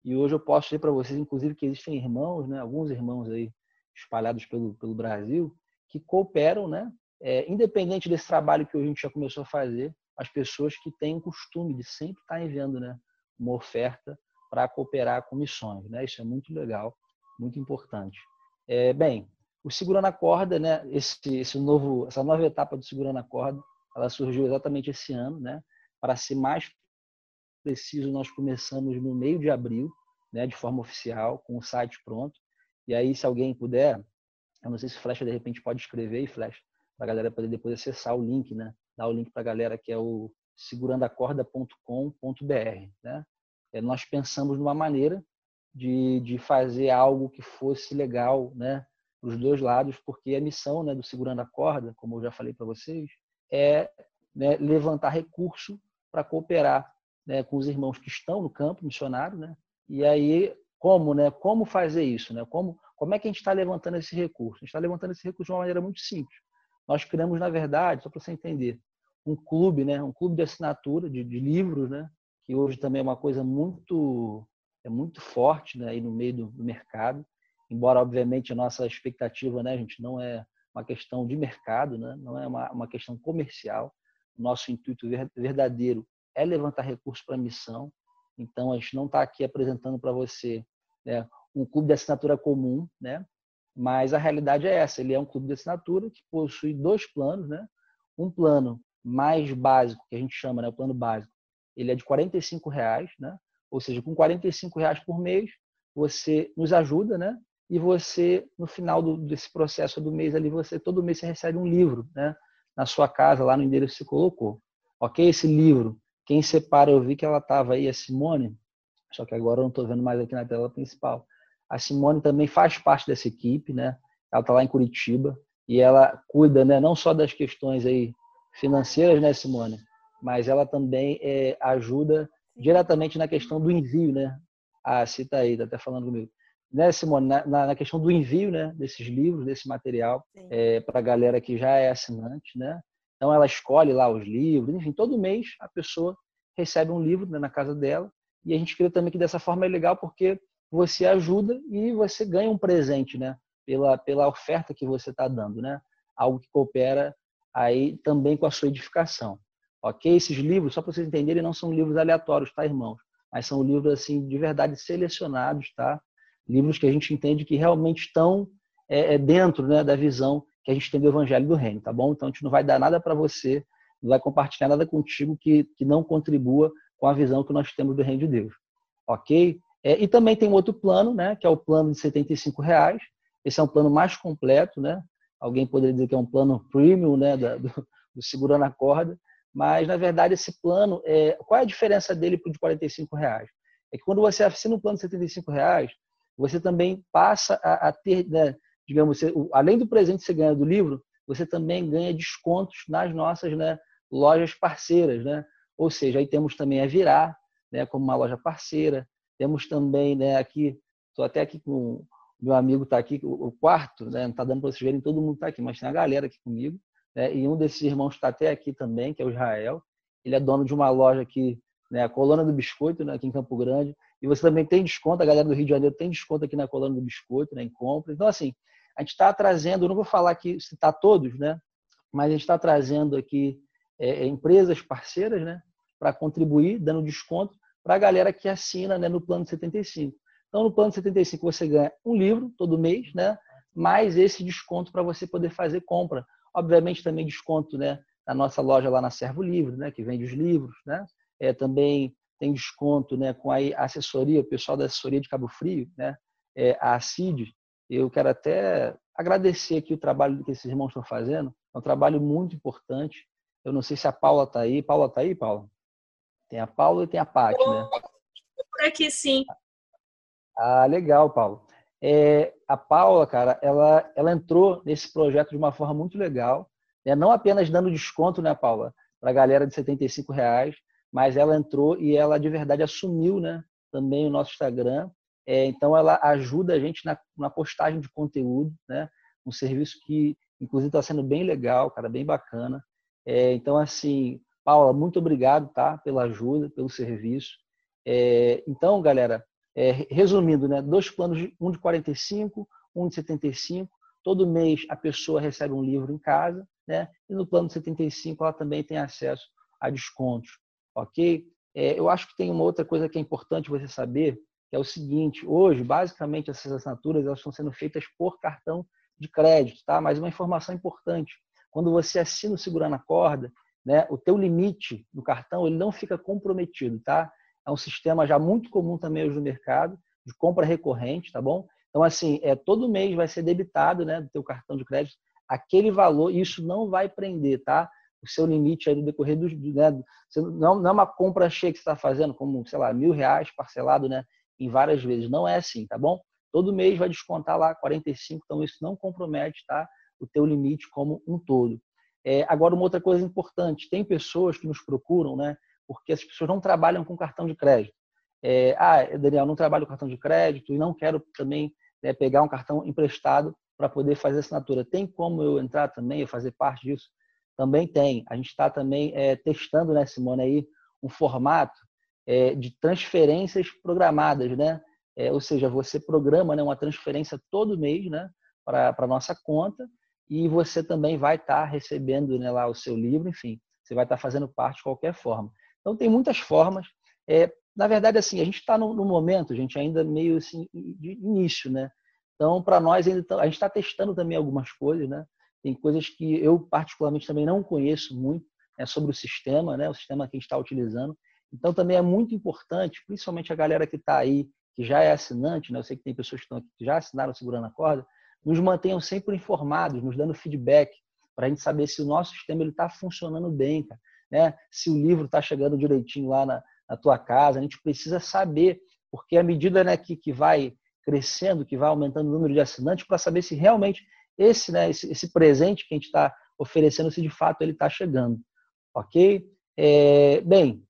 E hoje eu posso dizer para vocês, inclusive, que existem irmãos, né, alguns irmãos aí espalhados pelo, pelo Brasil, que cooperam, né? É, independente desse trabalho que a gente já começou a fazer, as pessoas que têm o costume de sempre estar enviando né, uma oferta para cooperar com missões. Né? Isso é muito legal, muito importante. É, bem, o Segurando a Corda, né, esse, esse novo, essa nova etapa do Segurando a Corda, ela surgiu exatamente esse ano. Né? Para ser mais preciso, nós começamos no meio de abril, né, de forma oficial, com o site pronto. E aí, se alguém puder, eu não sei se Flecha de repente pode escrever e Flecha para a galera poder depois acessar o link, né? Dar o link para a galera que é o segurandacorda.com.br, né? É, nós pensamos numa maneira de, de fazer algo que fosse legal, né? Para os dois lados, porque a missão, né, do segurando a corda, como eu já falei para vocês, é né, levantar recurso para cooperar né, com os irmãos que estão no campo missionário, né? E aí como, né? Como fazer isso, né? Como como é que a gente está levantando esse recurso? A gente está levantando esse recurso de uma maneira muito simples. Nós criamos, na verdade, só para você entender, um clube, né? Um clube de assinatura de, de, livros, né? Que hoje também é uma coisa muito é muito forte, né? Aí no meio do, do mercado. Embora, obviamente, a nossa expectativa, né, gente, não é uma questão de mercado, né? Não é uma, uma questão comercial. Nosso intuito verdadeiro é levantar recursos para a missão. Então, a gente não está aqui apresentando para você né, um clube de assinatura comum, né? Mas a realidade é essa, ele é um clube de assinatura que possui dois planos, né? Um plano mais básico, que a gente chama, né, o plano básico, ele é de 45 reais, né? Ou seja, com 45 reais por mês, você nos ajuda, né? E você, no final do, desse processo do mês ali, você todo mês você recebe um livro, né? Na sua casa, lá no endereço que você colocou. Ok? Esse livro, quem separa, eu vi que ela estava aí, a Simone, só que agora eu não estou vendo mais aqui na tela principal. A Simone também faz parte dessa equipe, né? Ela está lá em Curitiba e ela cuida, né, não só das questões aí financeiras, né, Simone, mas ela também é, ajuda diretamente na questão do envio, né? Ah, cita aí, tá até falando comigo. Né, Simone, na, na questão do envio, né, desses livros, desse material, é, para a galera que já é assinante, né? Então ela escolhe lá os livros, enfim, todo mês a pessoa recebe um livro né, na casa dela e a gente crê também que dessa forma é legal porque você ajuda e você ganha um presente, né? Pela, pela oferta que você está dando, né? Algo que coopera aí também com a sua edificação. Ok? Esses livros, só para vocês entenderem, não são livros aleatórios, tá, irmãos? Mas são livros, assim, de verdade selecionados, tá? Livros que a gente entende que realmente estão é, é dentro né, da visão que a gente tem do Evangelho do Reino, tá bom? Então, a gente não vai dar nada para você, não vai compartilhar nada contigo que, que não contribua com a visão que nós temos do Reino de Deus. Ok? É, e também tem um outro plano, né, que é o plano de R$ reais. Esse é um plano mais completo, né? Alguém poderia dizer que é um plano premium, né, da, do, do segurando a corda, mas na verdade esse plano, é, qual é a diferença dele para o de R$ reais? É que quando você assina um plano de R$ reais, você também passa a, a ter, né, digamos, você, além do presente que você ganha do livro, você também ganha descontos nas nossas né, lojas parceiras, né? Ou seja, aí temos também a Virar, né, como uma loja parceira, temos também, né, aqui, estou até aqui com meu amigo está aqui, o quarto, né, não está dando para vocês verem, todo mundo está aqui, mas tem a galera aqui comigo. Né, e um desses irmãos está até aqui também, que é o Israel. Ele é dono de uma loja aqui, né, a Colônia do Biscoito, né, aqui em Campo Grande. E você também tem desconto, a galera do Rio de Janeiro tem desconto aqui na Colônia do Biscoito, né, em compra. Então, assim, a gente está trazendo, não vou falar aqui, citar todos, né, mas a gente está trazendo aqui é, é, empresas parceiras, né, para contribuir, dando desconto para a galera que assina né, no plano 75. Então, no plano 75 você ganha um livro todo mês, né, mais esse desconto para você poder fazer compra. Obviamente também desconto, né, na nossa loja lá na Servo Livre, né, que vende os livros, né. É, também tem desconto, né, com a assessoria, o pessoal da assessoria de Cabo Frio, né, é, a CID. Eu quero até agradecer aqui o trabalho que esses irmãos estão fazendo. É um trabalho muito importante. Eu não sei se a Paula está aí. Paula está aí, Paula? Tem a Paula e tem a Paty, né? Por aqui, sim. Ah, legal, Paulo. É, a Paula, cara, ela, ela entrou nesse projeto de uma forma muito legal, né? não apenas dando desconto, né, Paula, para a galera de 75 reais, mas ela entrou e ela de verdade assumiu, né, também o nosso Instagram. É, então ela ajuda a gente na, na postagem de conteúdo, né, um serviço que inclusive está sendo bem legal, cara, bem bacana. É, então assim, Paula, muito obrigado, tá? Pela ajuda, pelo serviço. É, então, galera, é, resumindo, né? Dois planos, um de 45, um de 75. Todo mês a pessoa recebe um livro em casa, né? E no plano de 75 ela também tem acesso a descontos, ok? É, eu acho que tem uma outra coisa que é importante você saber, que é o seguinte: hoje, basicamente, essas assinaturas elas estão sendo feitas por cartão de crédito, tá? Mas uma informação importante: quando você assina o Segurando a Corda, né, o teu limite do cartão ele não fica comprometido, tá? É um sistema já muito comum também hoje no mercado, de compra recorrente, tá bom? Então, assim, é, todo mês vai ser debitado né, do teu cartão de crédito aquele valor, e isso não vai prender, tá? O seu limite aí no decorrer dos. Né, não, não é uma compra cheia que você está fazendo, como, sei lá, mil reais parcelado né, em várias vezes. Não é assim, tá bom? Todo mês vai descontar lá 45, então isso não compromete tá, o teu limite como um todo. É, agora, uma outra coisa importante, tem pessoas que nos procuram, né? Porque as pessoas não trabalham com cartão de crédito. É, ah, Daniel, não trabalho com cartão de crédito e não quero também né, pegar um cartão emprestado para poder fazer assinatura. Tem como eu entrar também e fazer parte disso? Também tem. A gente está também é, testando, né, Simone, aí, um formato é, de transferências programadas, né? É, ou seja, você programa né, uma transferência todo mês né, para a nossa conta e você também vai estar tá recebendo né, lá o seu livro, enfim, você vai estar tá fazendo parte de qualquer forma. Então, tem muitas formas. É, na verdade, assim, a gente está no, no, momento, gente ainda meio assim, de início, né? Então, para nós, ainda a gente está testando também algumas coisas, né? Tem coisas que eu, particularmente, também não conheço muito né, sobre o sistema, né? O sistema que a gente está utilizando. Então, também é muito importante, principalmente a galera que está aí, que já é assinante, né? Eu sei que tem pessoas que estão aqui que já assinaram Segurando a Corda, nos mantenham sempre informados, nos dando feedback, para a gente saber se o nosso sistema está funcionando bem, cara, né? se o livro está chegando direitinho lá na, na, tua casa. A gente precisa saber, porque à medida né, que, que vai crescendo, que vai aumentando o número de assinantes, para saber se realmente esse, né, esse, esse presente que a gente está oferecendo, se de fato ele está chegando. Ok? É, bem,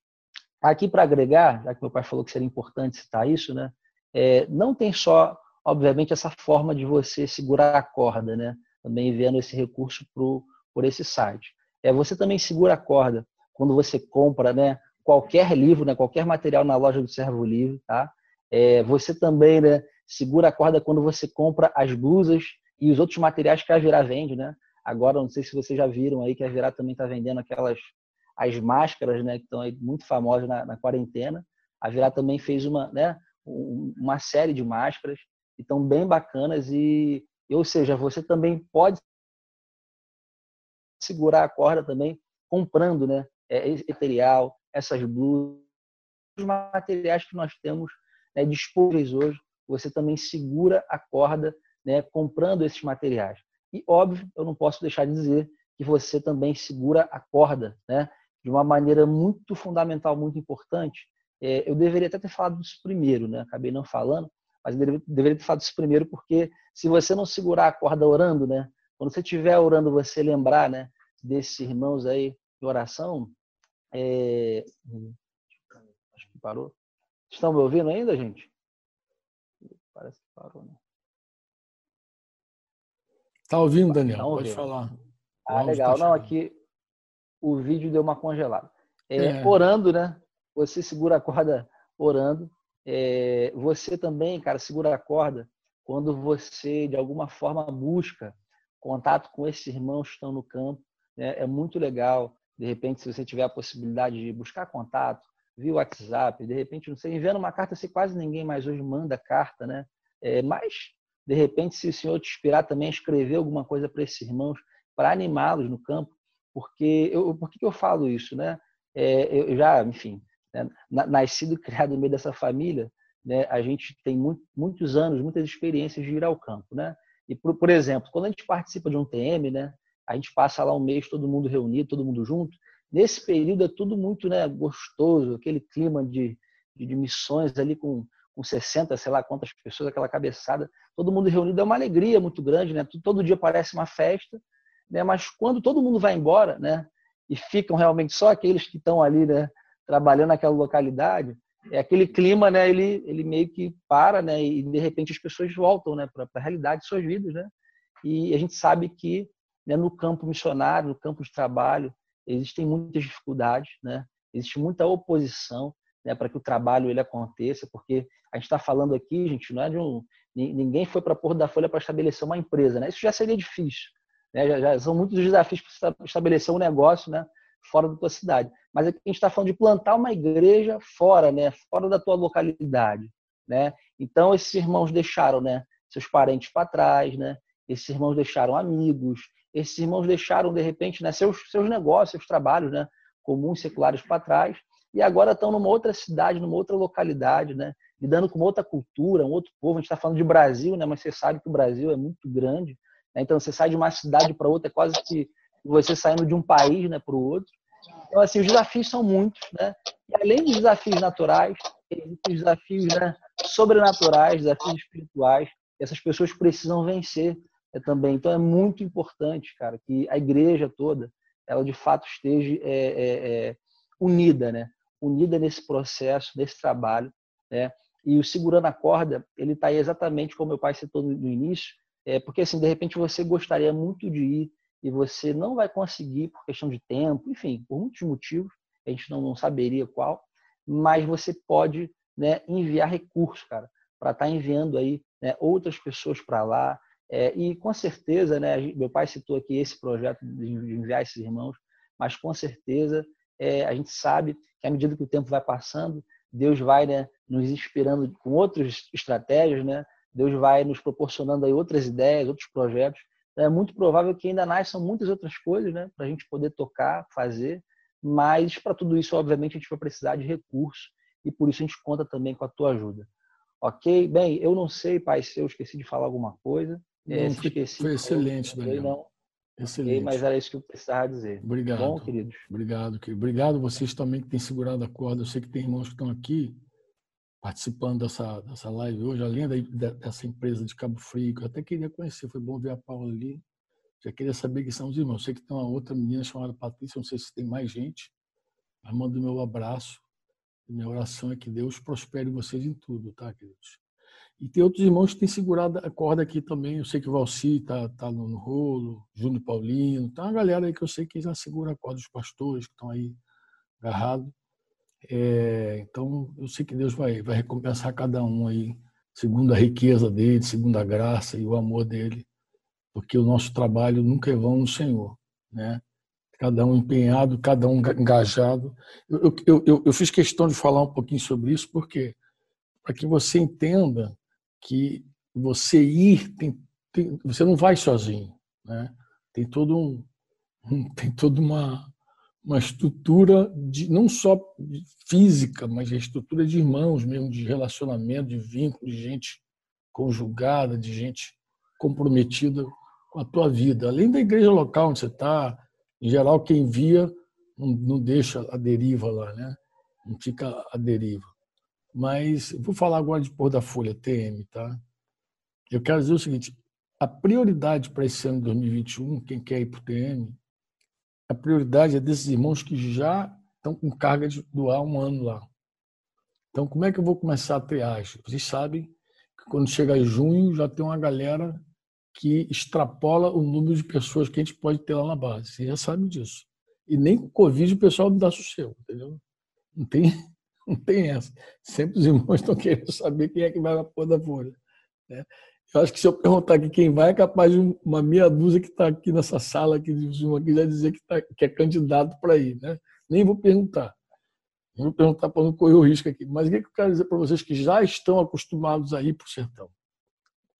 aqui para agregar, já que meu pai falou que seria importante citar isso, né? É, não tem só obviamente, essa forma de você segurar a corda, né? Também vendo esse recurso pro, por esse site. É, você também segura a corda quando você compra, né? Qualquer livro, né? Qualquer material na loja do Servo Livre, tá? É, você também, né? Segura a corda quando você compra as blusas e os outros materiais que a Virá vende, né? Agora, não sei se vocês já viram aí que a Virá também está vendendo aquelas as máscaras, né? Que estão aí muito famosas na, na quarentena. A Virá também fez uma, né? Uma série de máscaras estão bem bacanas e, ou seja, você também pode segurar a corda também comprando, né, é, esse material, essas blusas, os materiais que nós temos né, disponíveis hoje, você também segura a corda, né, comprando esses materiais. E óbvio, eu não posso deixar de dizer que você também segura a corda, né, de uma maneira muito fundamental, muito importante. É, eu deveria até ter falado disso primeiro, né, acabei não falando, mas deveria, deveria ter falado isso primeiro, porque se você não segurar a corda orando, né? Quando você estiver orando, você lembrar, né? Desses irmãos aí de oração. É... Acho que parou. Estão me ouvindo ainda, gente? Parece que parou, né? Está ouvindo, Daniel? Tá Pode falar. Ah, legal. tá Não, aqui o vídeo deu uma congelada. É, É. Orando, né? Você segura a corda orando. É, você também, cara, segura a corda quando você, de alguma forma, busca contato com esses irmãos que estão no campo. né? É muito legal. De repente, se você tiver a possibilidade de buscar contato via WhatsApp, de repente, não sei, enviando uma carta, sei quase ninguém mais hoje manda carta, né? É, mas, de repente, se o Senhor te inspirar também a escrever alguma coisa para esses irmãos, para animá-los no campo, porque eu, por que eu falo isso, né? É, eu já, enfim, né, na- nascido criado no meio dessa família, né, a gente tem muito, muitos anos, muitas experiências de ir ao campo, né? E por, por exemplo, quando a gente participa de um TM, né, a gente passa lá um mês todo mundo reunido, todo mundo junto. Nesse período é tudo muito, né, gostoso, aquele clima de, de missões ali com com 60, sei lá quantas pessoas, aquela cabeçada, todo mundo reunido é uma alegria muito grande, né? Todo dia parece uma festa, né? Mas quando todo mundo vai embora, né? E ficam realmente só aqueles que estão ali, né? Trabalhando naquela localidade, é aquele clima, né? Ele, ele meio que para, né? E de repente as pessoas voltam, né? Para a realidade de suas vidas, né? E a gente sabe que né, no campo missionário, no campo de trabalho, existem muitas dificuldades, né? Existe muita oposição, né? Para que o trabalho ele aconteça, porque a gente está falando aqui, gente, não é de um ninguém foi para Porto da Folha para estabelecer uma empresa, né? Isso já seria difícil, né? Já, já são muitos desafios para estabelecer um negócio, né? Fora da tua cidade. Mas aqui a gente está falando de plantar uma igreja fora, né? Fora da tua localidade, né? Então esses irmãos deixaram, né? Seus parentes para trás, né? Esses irmãos deixaram amigos, esses irmãos deixaram de repente, né? Seus seus negócios, seus trabalhos, né? Comuns seculares para trás e agora estão numa outra cidade, numa outra localidade, né? lidando com outra cultura, um outro povo. A gente está falando de Brasil, né? mas você sabe que o Brasil é muito grande. Né? Então, você sai de uma cidade para outra, é quase que você saindo de um país né, para o outro. Então, assim, os desafios são muitos. Né? E além dos desafios naturais, existem desafios né, sobrenaturais, desafios espirituais, que essas pessoas precisam vencer né, também. Então, é muito importante, cara, que a igreja toda, ela de fato esteja é, é, é, unida, né? Unida nesse processo, nesse trabalho, né? E o segurando a corda, ele está exatamente como meu pai citou no início, é porque assim, de repente você gostaria muito de ir e você não vai conseguir por questão de tempo, enfim, por muitos motivos, a gente não, não saberia qual, mas você pode né, enviar recursos, cara, para estar tá enviando aí né, outras pessoas para lá. É, e com certeza, né, meu pai citou aqui esse projeto de enviar esses irmãos, mas com certeza é, a gente sabe que à medida que o tempo vai passando, Deus vai né, nos inspirando com outras estratégias, né? Deus vai nos proporcionando aí outras ideias, outros projetos. É muito provável que ainda nasçam muitas outras coisas, né? Para a gente poder tocar, fazer. Mas para tudo isso, obviamente, a gente vai precisar de recursos e por isso a gente conta também com a tua ajuda. Ok? Bem, eu não sei, pai, se eu esqueci de falar alguma coisa. Não, é, foi, esqueci, foi excelente, eu, Daniel. Não. Excelente. Okay, mas era isso que eu precisava dizer. Obrigado. Bom, queridos. Obrigado, querido. Obrigado vocês também que têm segurado a corda. Eu sei que tem irmãos que estão aqui participando dessa, dessa live hoje, além da, dessa empresa de Cabo Frio, que eu até queria conhecer. Foi bom ver a Paula ali. Já queria saber que são os irmãos. Eu sei que tem uma outra menina chamada Patrícia, não sei se tem mais gente. Mas mando meu abraço. Minha oração é que Deus prospere vocês em tudo, tá, queridos? E tem outros irmãos que têm segurado a corda aqui também. Eu sei que o Valci está tá no, no rolo, Júnior Paulino. Tem uma galera aí que eu sei que já segura a corda, os pastores que estão aí agarrados. É, então, eu sei que Deus vai, vai recompensar cada um aí, segundo a riqueza dele, segundo a graça e o amor dele, porque o nosso trabalho nunca é vão no Senhor, né? Cada um empenhado, cada um engajado. Eu, eu, eu, eu fiz questão de falar um pouquinho sobre isso, porque para que você entenda que você ir, tem, tem, você não vai sozinho, né? Tem todo um, tem toda uma uma estrutura de não só física, mas a estrutura de irmãos mesmo, de relacionamento, de vínculo, de gente conjugada, de gente comprometida com a tua vida. Além da igreja local onde você está, em geral quem via não, não deixa a deriva lá, né? Não fica a deriva. Mas vou falar agora de Pôr da Folha, TM, tá? Eu quero dizer o seguinte, a prioridade para esse ano de 2021, quem quer ir para o TM, a prioridade é desses irmãos que já estão com carga de doar um ano lá. Então, como é que eu vou começar a triagem? Vocês sabem que quando chega junho já tem uma galera que extrapola o número de pessoas que a gente pode ter lá na base. Você já sabe disso. E nem com Covid o pessoal não dá sossego, entendeu? Não tem, não tem essa. Sempre os irmãos estão querendo saber quem é que vai na porra da folha. Né? Eu acho que se eu perguntar aqui quem vai, é capaz de uma meia dúzia que está aqui nessa sala aqui, aqui já dizer que, tá, que é candidato para ir. Né? Nem vou perguntar. Nem vou perguntar para não correr o risco aqui. Mas o que eu quero dizer para vocês que já estão acostumados a ir para o sertão?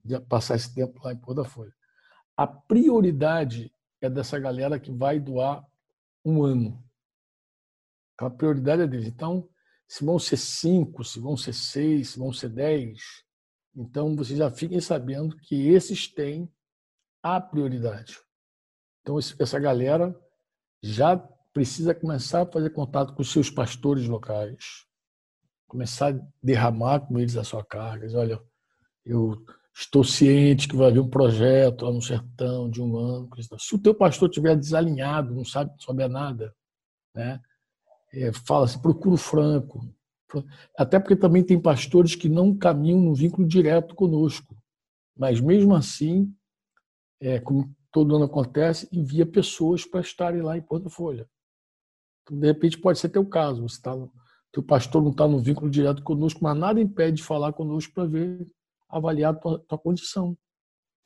De passar esse tempo lá em Pôr da Folha. A prioridade é dessa galera que vai doar um ano. A prioridade é deles. Então, se vão ser cinco, se vão ser seis, se vão ser dez, então vocês já fiquem sabendo que esses têm a prioridade. Então, essa galera já precisa começar a fazer contato com os seus pastores locais, começar a derramar com eles a sua carga. Olha, eu estou ciente que vai haver um projeto lá no sertão de um ano. Se o teu pastor estiver desalinhado, não sabe sobre nada, né? É, fala assim, procura o Franco. Até porque também tem pastores que não caminham no vínculo direto conosco. Mas mesmo assim, é, como todo ano acontece, envia pessoas para estarem lá em Porta Folha. Então, de repente, pode ser teu caso. Você tá, teu pastor não está no vínculo direto conosco, mas nada impede de falar conosco para ver avaliar a tua, tua condição.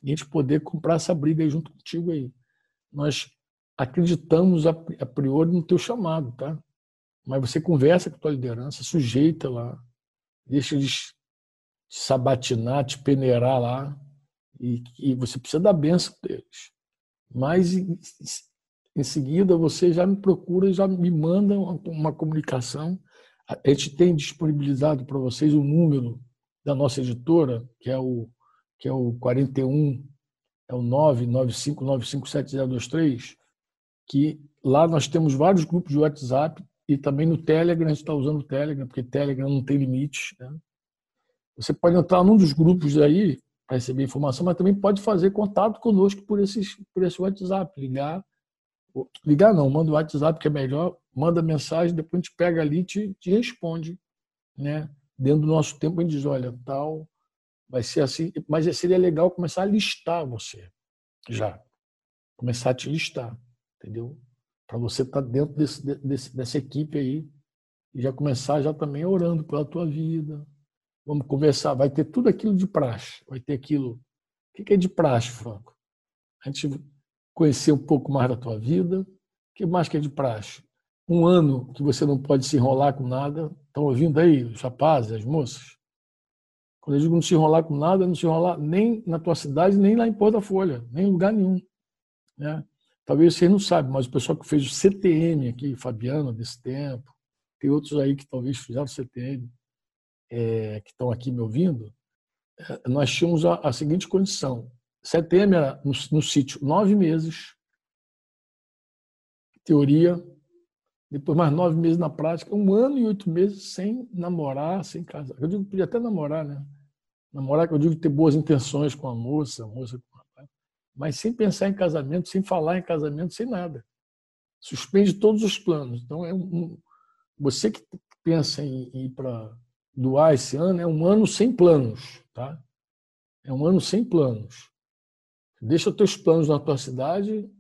E a gente poder comprar essa briga aí junto contigo aí. Nós acreditamos a, a priori no teu chamado, tá? Mas você conversa com a tua liderança, sujeita lá, deixa eles te sabatinar, te peneirar lá, e, e você precisa dar benção deles. Mas em, em seguida você já me procura, já me manda uma, uma comunicação. A gente tem disponibilizado para vocês o número da nossa editora, que é o, que é o 41, é o 995957023, que lá nós temos vários grupos de WhatsApp e também no Telegram, a gente está usando o Telegram, porque Telegram não tem limite. Né? Você pode entrar num dos grupos aí para receber informação, mas também pode fazer contato conosco por, esses, por esse WhatsApp, ligar. Ligar não, manda o WhatsApp que é melhor, manda mensagem, depois a gente pega ali e te, te responde. Né? dentro do nosso tempo a gente diz, olha, tal, vai ser assim, mas seria legal começar a listar você já. Começar a te listar, entendeu? Para você estar tá dentro desse, desse, dessa equipe aí e já começar já também orando pela tua vida. Vamos conversar, vai ter tudo aquilo de praxe, vai ter aquilo. O que é de praxe, Franco? A gente conhecer um pouco mais da tua vida. O que mais que é de praxe? Um ano que você não pode se enrolar com nada, Estão ouvindo aí, os rapazes, as moças? Quando eu digo não se enrolar com nada, não se enrolar nem na tua cidade, nem lá em Porta Folha, nem em lugar nenhum. Né? Talvez vocês não saibam, mas o pessoal que fez o CTM aqui, Fabiano, desse tempo, tem outros aí que talvez fizeram CTM, é, que estão aqui me ouvindo, é, nós tínhamos a, a, seguinte condição. CTM era no, no sítio nove meses, teoria, depois mais nove meses na prática, um ano e oito meses sem namorar, sem casar. Eu digo podia até namorar, né? Namorar, que eu digo ter boas intenções com a moça, a moça com mas sem pensar em casamento, sem falar em casamento, sem nada. Suspende todos os planos. Então, é um, você que pensa em ir para doar esse ano, é um ano sem planos, tá? É um ano sem planos. Deixa os teus planos na tua cidade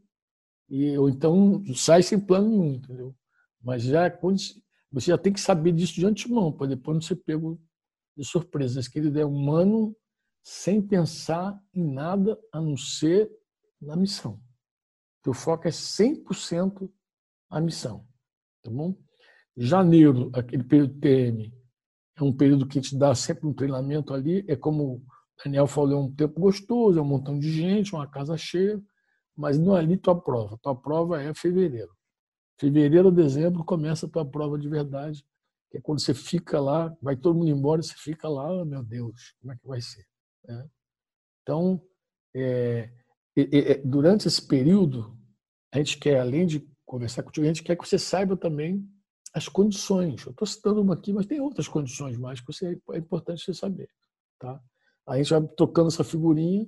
e ou então sai sem plano nenhum, entendeu? Mas já é você já tem que saber disso de antemão, para depois não ser pego de surpresa. Esse querido é humano sem pensar em nada a não ser na missão. Teu foco é 100% a missão. Tá bom? Janeiro, aquele período TM, é um período que te dá sempre um treinamento ali. É como Daniel falou, é um tempo gostoso, é um montão de gente, uma casa cheia, mas não é ali tua prova. Tua prova é fevereiro. Fevereiro dezembro começa a tua prova de verdade, que é quando você fica lá, vai todo mundo embora, você fica lá, oh, meu Deus, como é que vai ser? É. Então, é, é, durante esse período, a gente quer, além de conversar contigo, a gente quer que você saiba também as condições. Eu estou citando uma aqui, mas tem outras condições mais que você, é importante você saber. Tá? A gente vai trocando essa figurinha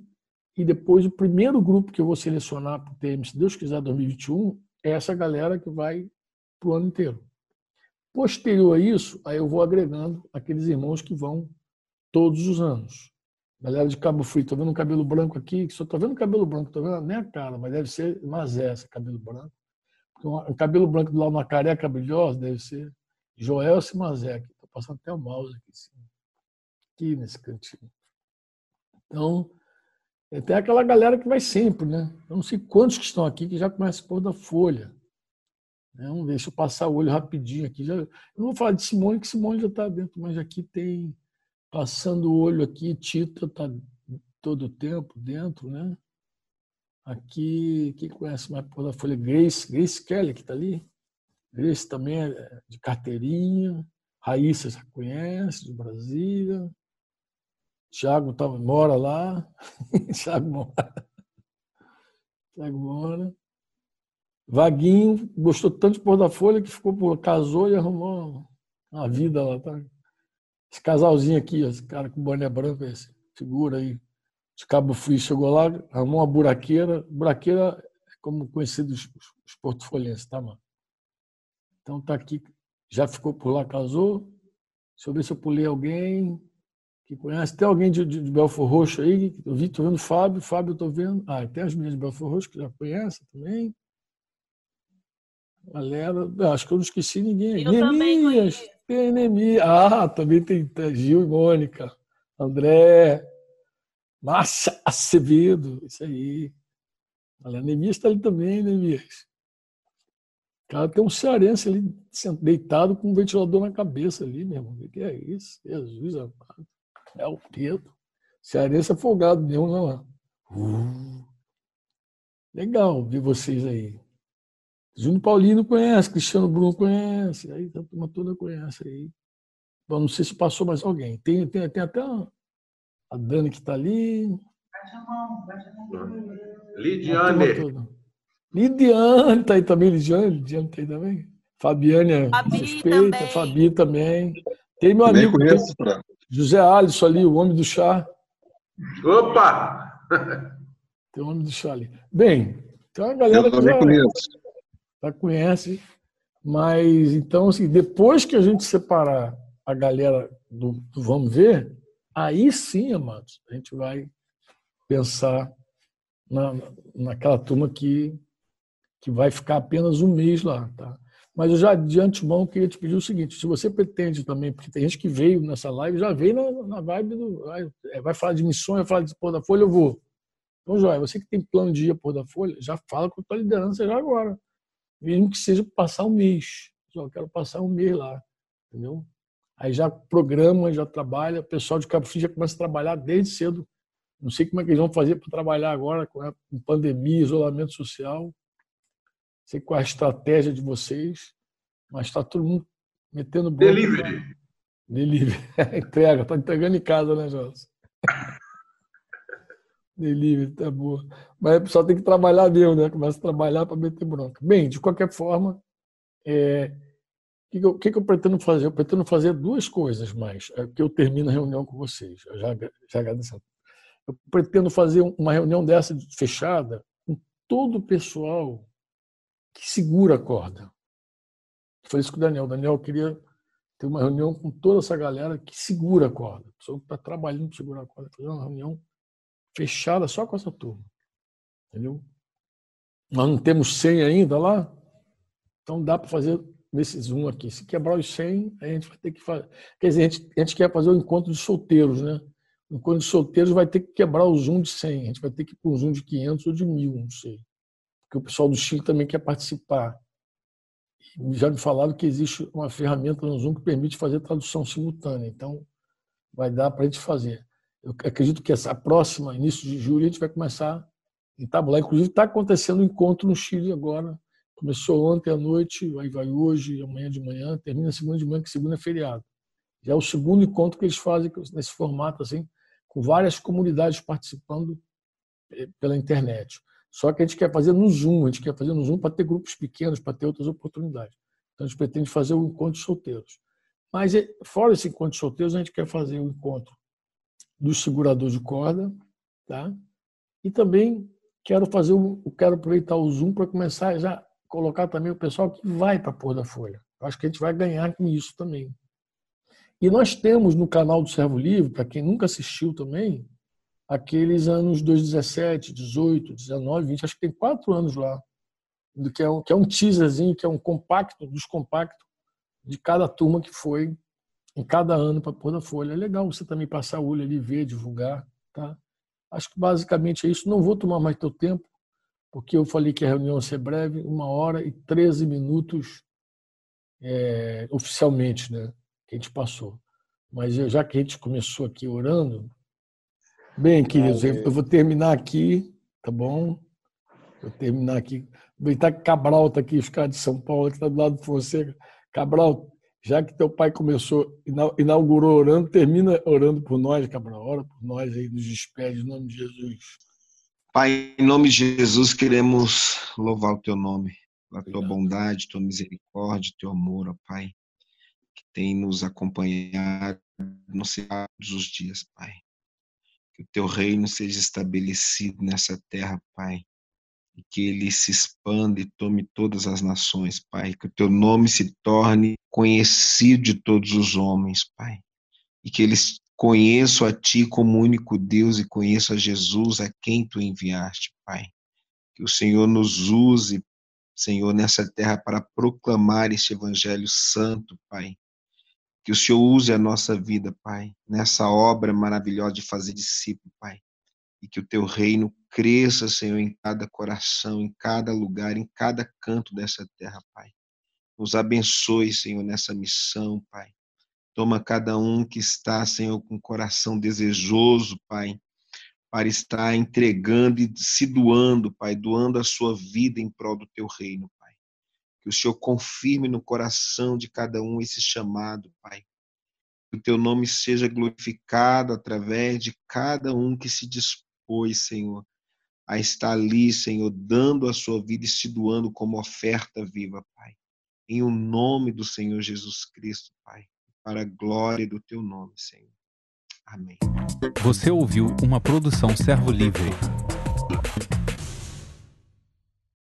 e depois o primeiro grupo que eu vou selecionar para o TM, se Deus quiser, 2021, é essa galera que vai para o ano inteiro. Posterior a isso, aí eu vou agregando aqueles irmãos que vão todos os anos. Galera de Cabo Frio, tô vendo um cabelo branco aqui, só tô vendo cabelo branco, tô vendo nem a cara, mas deve ser Mazé, esse cabelo branco. Um cabelo branco do lado uma careca brilhosa, deve ser Joel Mazé, aqui. Tô passando até o mouse aqui, assim. aqui nesse cantinho. Então, é, tem aquela galera que vai sempre, né? Eu não sei quantos que estão aqui que já conhecem pôr da Folha. Né? Vamos ver, deixa eu passar o olho rapidinho aqui. Já, eu não vou falar de Simone, que Simone já está dentro, mas aqui tem, passando o olho aqui, Tita está todo o tempo dentro, né? Aqui, quem conhece mais pôr da Folha? Grace, Grace Kelly, que está ali. Grace também é de carteirinha. Raíssa já conhece, de Brasília. Tiago tá, mora lá. Tiago mora. Tiago mora. Vaguinho gostou tanto de pôr da folha que ficou, casou e arrumou uma vida lá. Tá? Esse casalzinho aqui, esse cara com boné branco, esse figura aí, de Cabo Frio, chegou lá, arrumou uma buraqueira. Buraqueira é como conhecido os, os tá, mano? Então tá aqui, já ficou por lá, casou. Deixa eu ver se eu pulei alguém que conhece. Tem alguém de, de, de Belfor Roxo aí? Eu vi, estou vendo o Fábio. Fábio, estou vendo. Ah, tem as meninas de Belfor Roxo que já conhecem também. Galera, acho que eu não esqueci ninguém. Eu Nemias, tem Nemias. Ah, também tem Gil e Mônica, André, Márcia Acevedo, isso aí. Olha, Nemias está ali também, Nemias. Cara, tem um cearense ali deitado com um ventilador na cabeça ali, meu irmão. O que é isso? Jesus amado. É o Pedro. Cearense afogado mesmo, não é? Uh, legal ver vocês aí. Júnior Paulino conhece, Cristiano Bruno conhece, aí a turma toda conhece aí. Bom, não sei se passou mais alguém. Tem, tem, tem até a Dani que está ali. Lidiane. Lidiane está aí também, Lidiane. Lidiane está aí também. Fabiane é Fabi suspeita, também. Fabi também. Tem meu amigo conheço, José Alisson ali, o homem do chá. Opa! Tem o homem do chá ali. Bem, tem uma galera Eu que também já, conheço. Já conhece, mas então, assim, depois que a gente separar a galera do, do Vamos Ver, aí sim, amados, a gente vai pensar na, naquela turma que, que vai ficar apenas um mês lá, tá? Mas eu já de antemão queria te pedir o seguinte: se você pretende também, porque tem gente que veio nessa live, já veio na, na vibe do. Vai, é, vai falar de missões, vai falar de pôr da folha, eu vou. Então, Joia, você que tem plano de ir a pôr da folha, já fala com a tua liderança já agora. Mesmo que seja passar um mês. Só quero passar um mês lá. Entendeu? Aí já programa, já trabalha. O pessoal de Cabo Frio já começa a trabalhar desde cedo. Não sei como é que eles vão fazer para trabalhar agora com a pandemia, isolamento social sei qual é a estratégia de vocês, mas está todo mundo metendo bronca. Delivery. Delivery. Entrega, está entregando em casa, né, Jonas? Delivery, tá boa. Mas pessoal tem que trabalhar mesmo, né? Começa a trabalhar para meter bronca. Bem, de qualquer forma, é, o que, que, eu, que, que eu pretendo fazer? Eu pretendo fazer duas coisas mais, é, que eu termino a reunião com vocês. Eu já, já agradeço. Eu pretendo fazer uma reunião dessa fechada com todo o pessoal que segura a corda. Foi isso com o Daniel. O Daniel queria ter uma reunião com toda essa galera que segura a corda. A pessoa que está trabalhando para segurar a corda. Fazer uma reunião fechada só com essa turma. Entendeu? Nós não temos 100 ainda lá, então dá para fazer nesse Zoom aqui. Se quebrar os 100, a gente vai ter que fazer. Quer dizer, a gente, a gente quer fazer o encontro de solteiros, né? O encontro de solteiros vai ter que quebrar o Zoom de 100. A gente vai ter que ir para um Zoom de 500 ou de 1000, não sei porque o pessoal do Chile também quer participar. Já me falaram que existe uma ferramenta no Zoom que permite fazer tradução simultânea, então vai dar para a gente fazer. Eu acredito que essa próxima, início de julho, a gente vai começar em tabular. Inclusive, está acontecendo um encontro no Chile agora. Começou ontem à noite, aí vai hoje, amanhã de manhã, termina segunda de manhã, que segunda é feriado. Já é o segundo encontro que eles fazem nesse formato, assim, com várias comunidades participando eh, pela internet. Só que a gente quer fazer no Zoom, a gente quer fazer no Zoom para ter grupos pequenos, para ter outras oportunidades. Então a gente pretende fazer o encontro de solteiros. Mas eh, fora esse encontro de solteiros, a gente quer fazer o encontro dos seguradores de corda, tá? E também quero fazer o, quero aproveitar o Zoom para começar a já colocar também o pessoal que vai para a pôr da folha. Eu acho que a gente vai ganhar com isso também. E nós temos no canal do Servo Livre, para quem nunca assistiu também, aqueles anos 2017, 18, 19, 20, acho que tem quatro anos lá, do que é um, que é um teaserzinho, que é um compacto dos compactos de cada turma que foi em cada ano para pôr na folha. É legal você também passar o olho ali, ver, divulgar, tá? Acho que basicamente é isso. Não vou tomar mais teu tempo, porque eu falei que a reunião ia ser breve, uma hora e 13 minutos é, oficialmente, né? Que a gente passou. Mas já que a gente começou aqui orando, bem, queridos, eu vou terminar aqui, tá bom? Vou terminar aqui. Aproveitar que Cabral está aqui, os caras de São Paulo, que está do lado do Fonseca. Cabral, já que teu pai começou, inaugurou orando, termina orando por nós, Cabral. Ora por nós aí, nos despede, em nome de Jesus. Pai, em nome de Jesus, queremos louvar o teu nome, a tua bondade, tua misericórdia, teu amor, ó Pai, que tem nos acompanhado nos todos os dias, Pai. Que o teu reino seja estabelecido nessa terra, Pai e que ele se expanda e tome todas as nações, Pai. Que o teu nome se torne conhecido de todos os homens, Pai. E que eles conheçam a Ti como único Deus e conheçam a Jesus a quem Tu enviaste, Pai. Que o Senhor nos use, Senhor, nessa terra para proclamar este Evangelho Santo, Pai. Que o Senhor use a nossa vida, Pai, nessa obra maravilhosa de fazer discípulo, Pai e que o teu reino cresça, Senhor, em cada coração, em cada lugar, em cada canto dessa terra, Pai. Nos abençoe, Senhor, nessa missão, Pai. Toma cada um que está, Senhor, com o coração desejoso, Pai, para estar entregando e se doando, Pai, doando a sua vida em prol do teu reino, Pai. Que o Senhor confirme no coração de cada um esse chamado, Pai que o teu nome seja glorificado através de cada um que se dispõe dispôs, Senhor, a estar ali, Senhor, dando a sua vida e se doando como oferta viva, Pai. Em o nome do Senhor Jesus Cristo, Pai, para a glória do teu nome, Senhor. Amém. Você ouviu uma produção Servo Livre.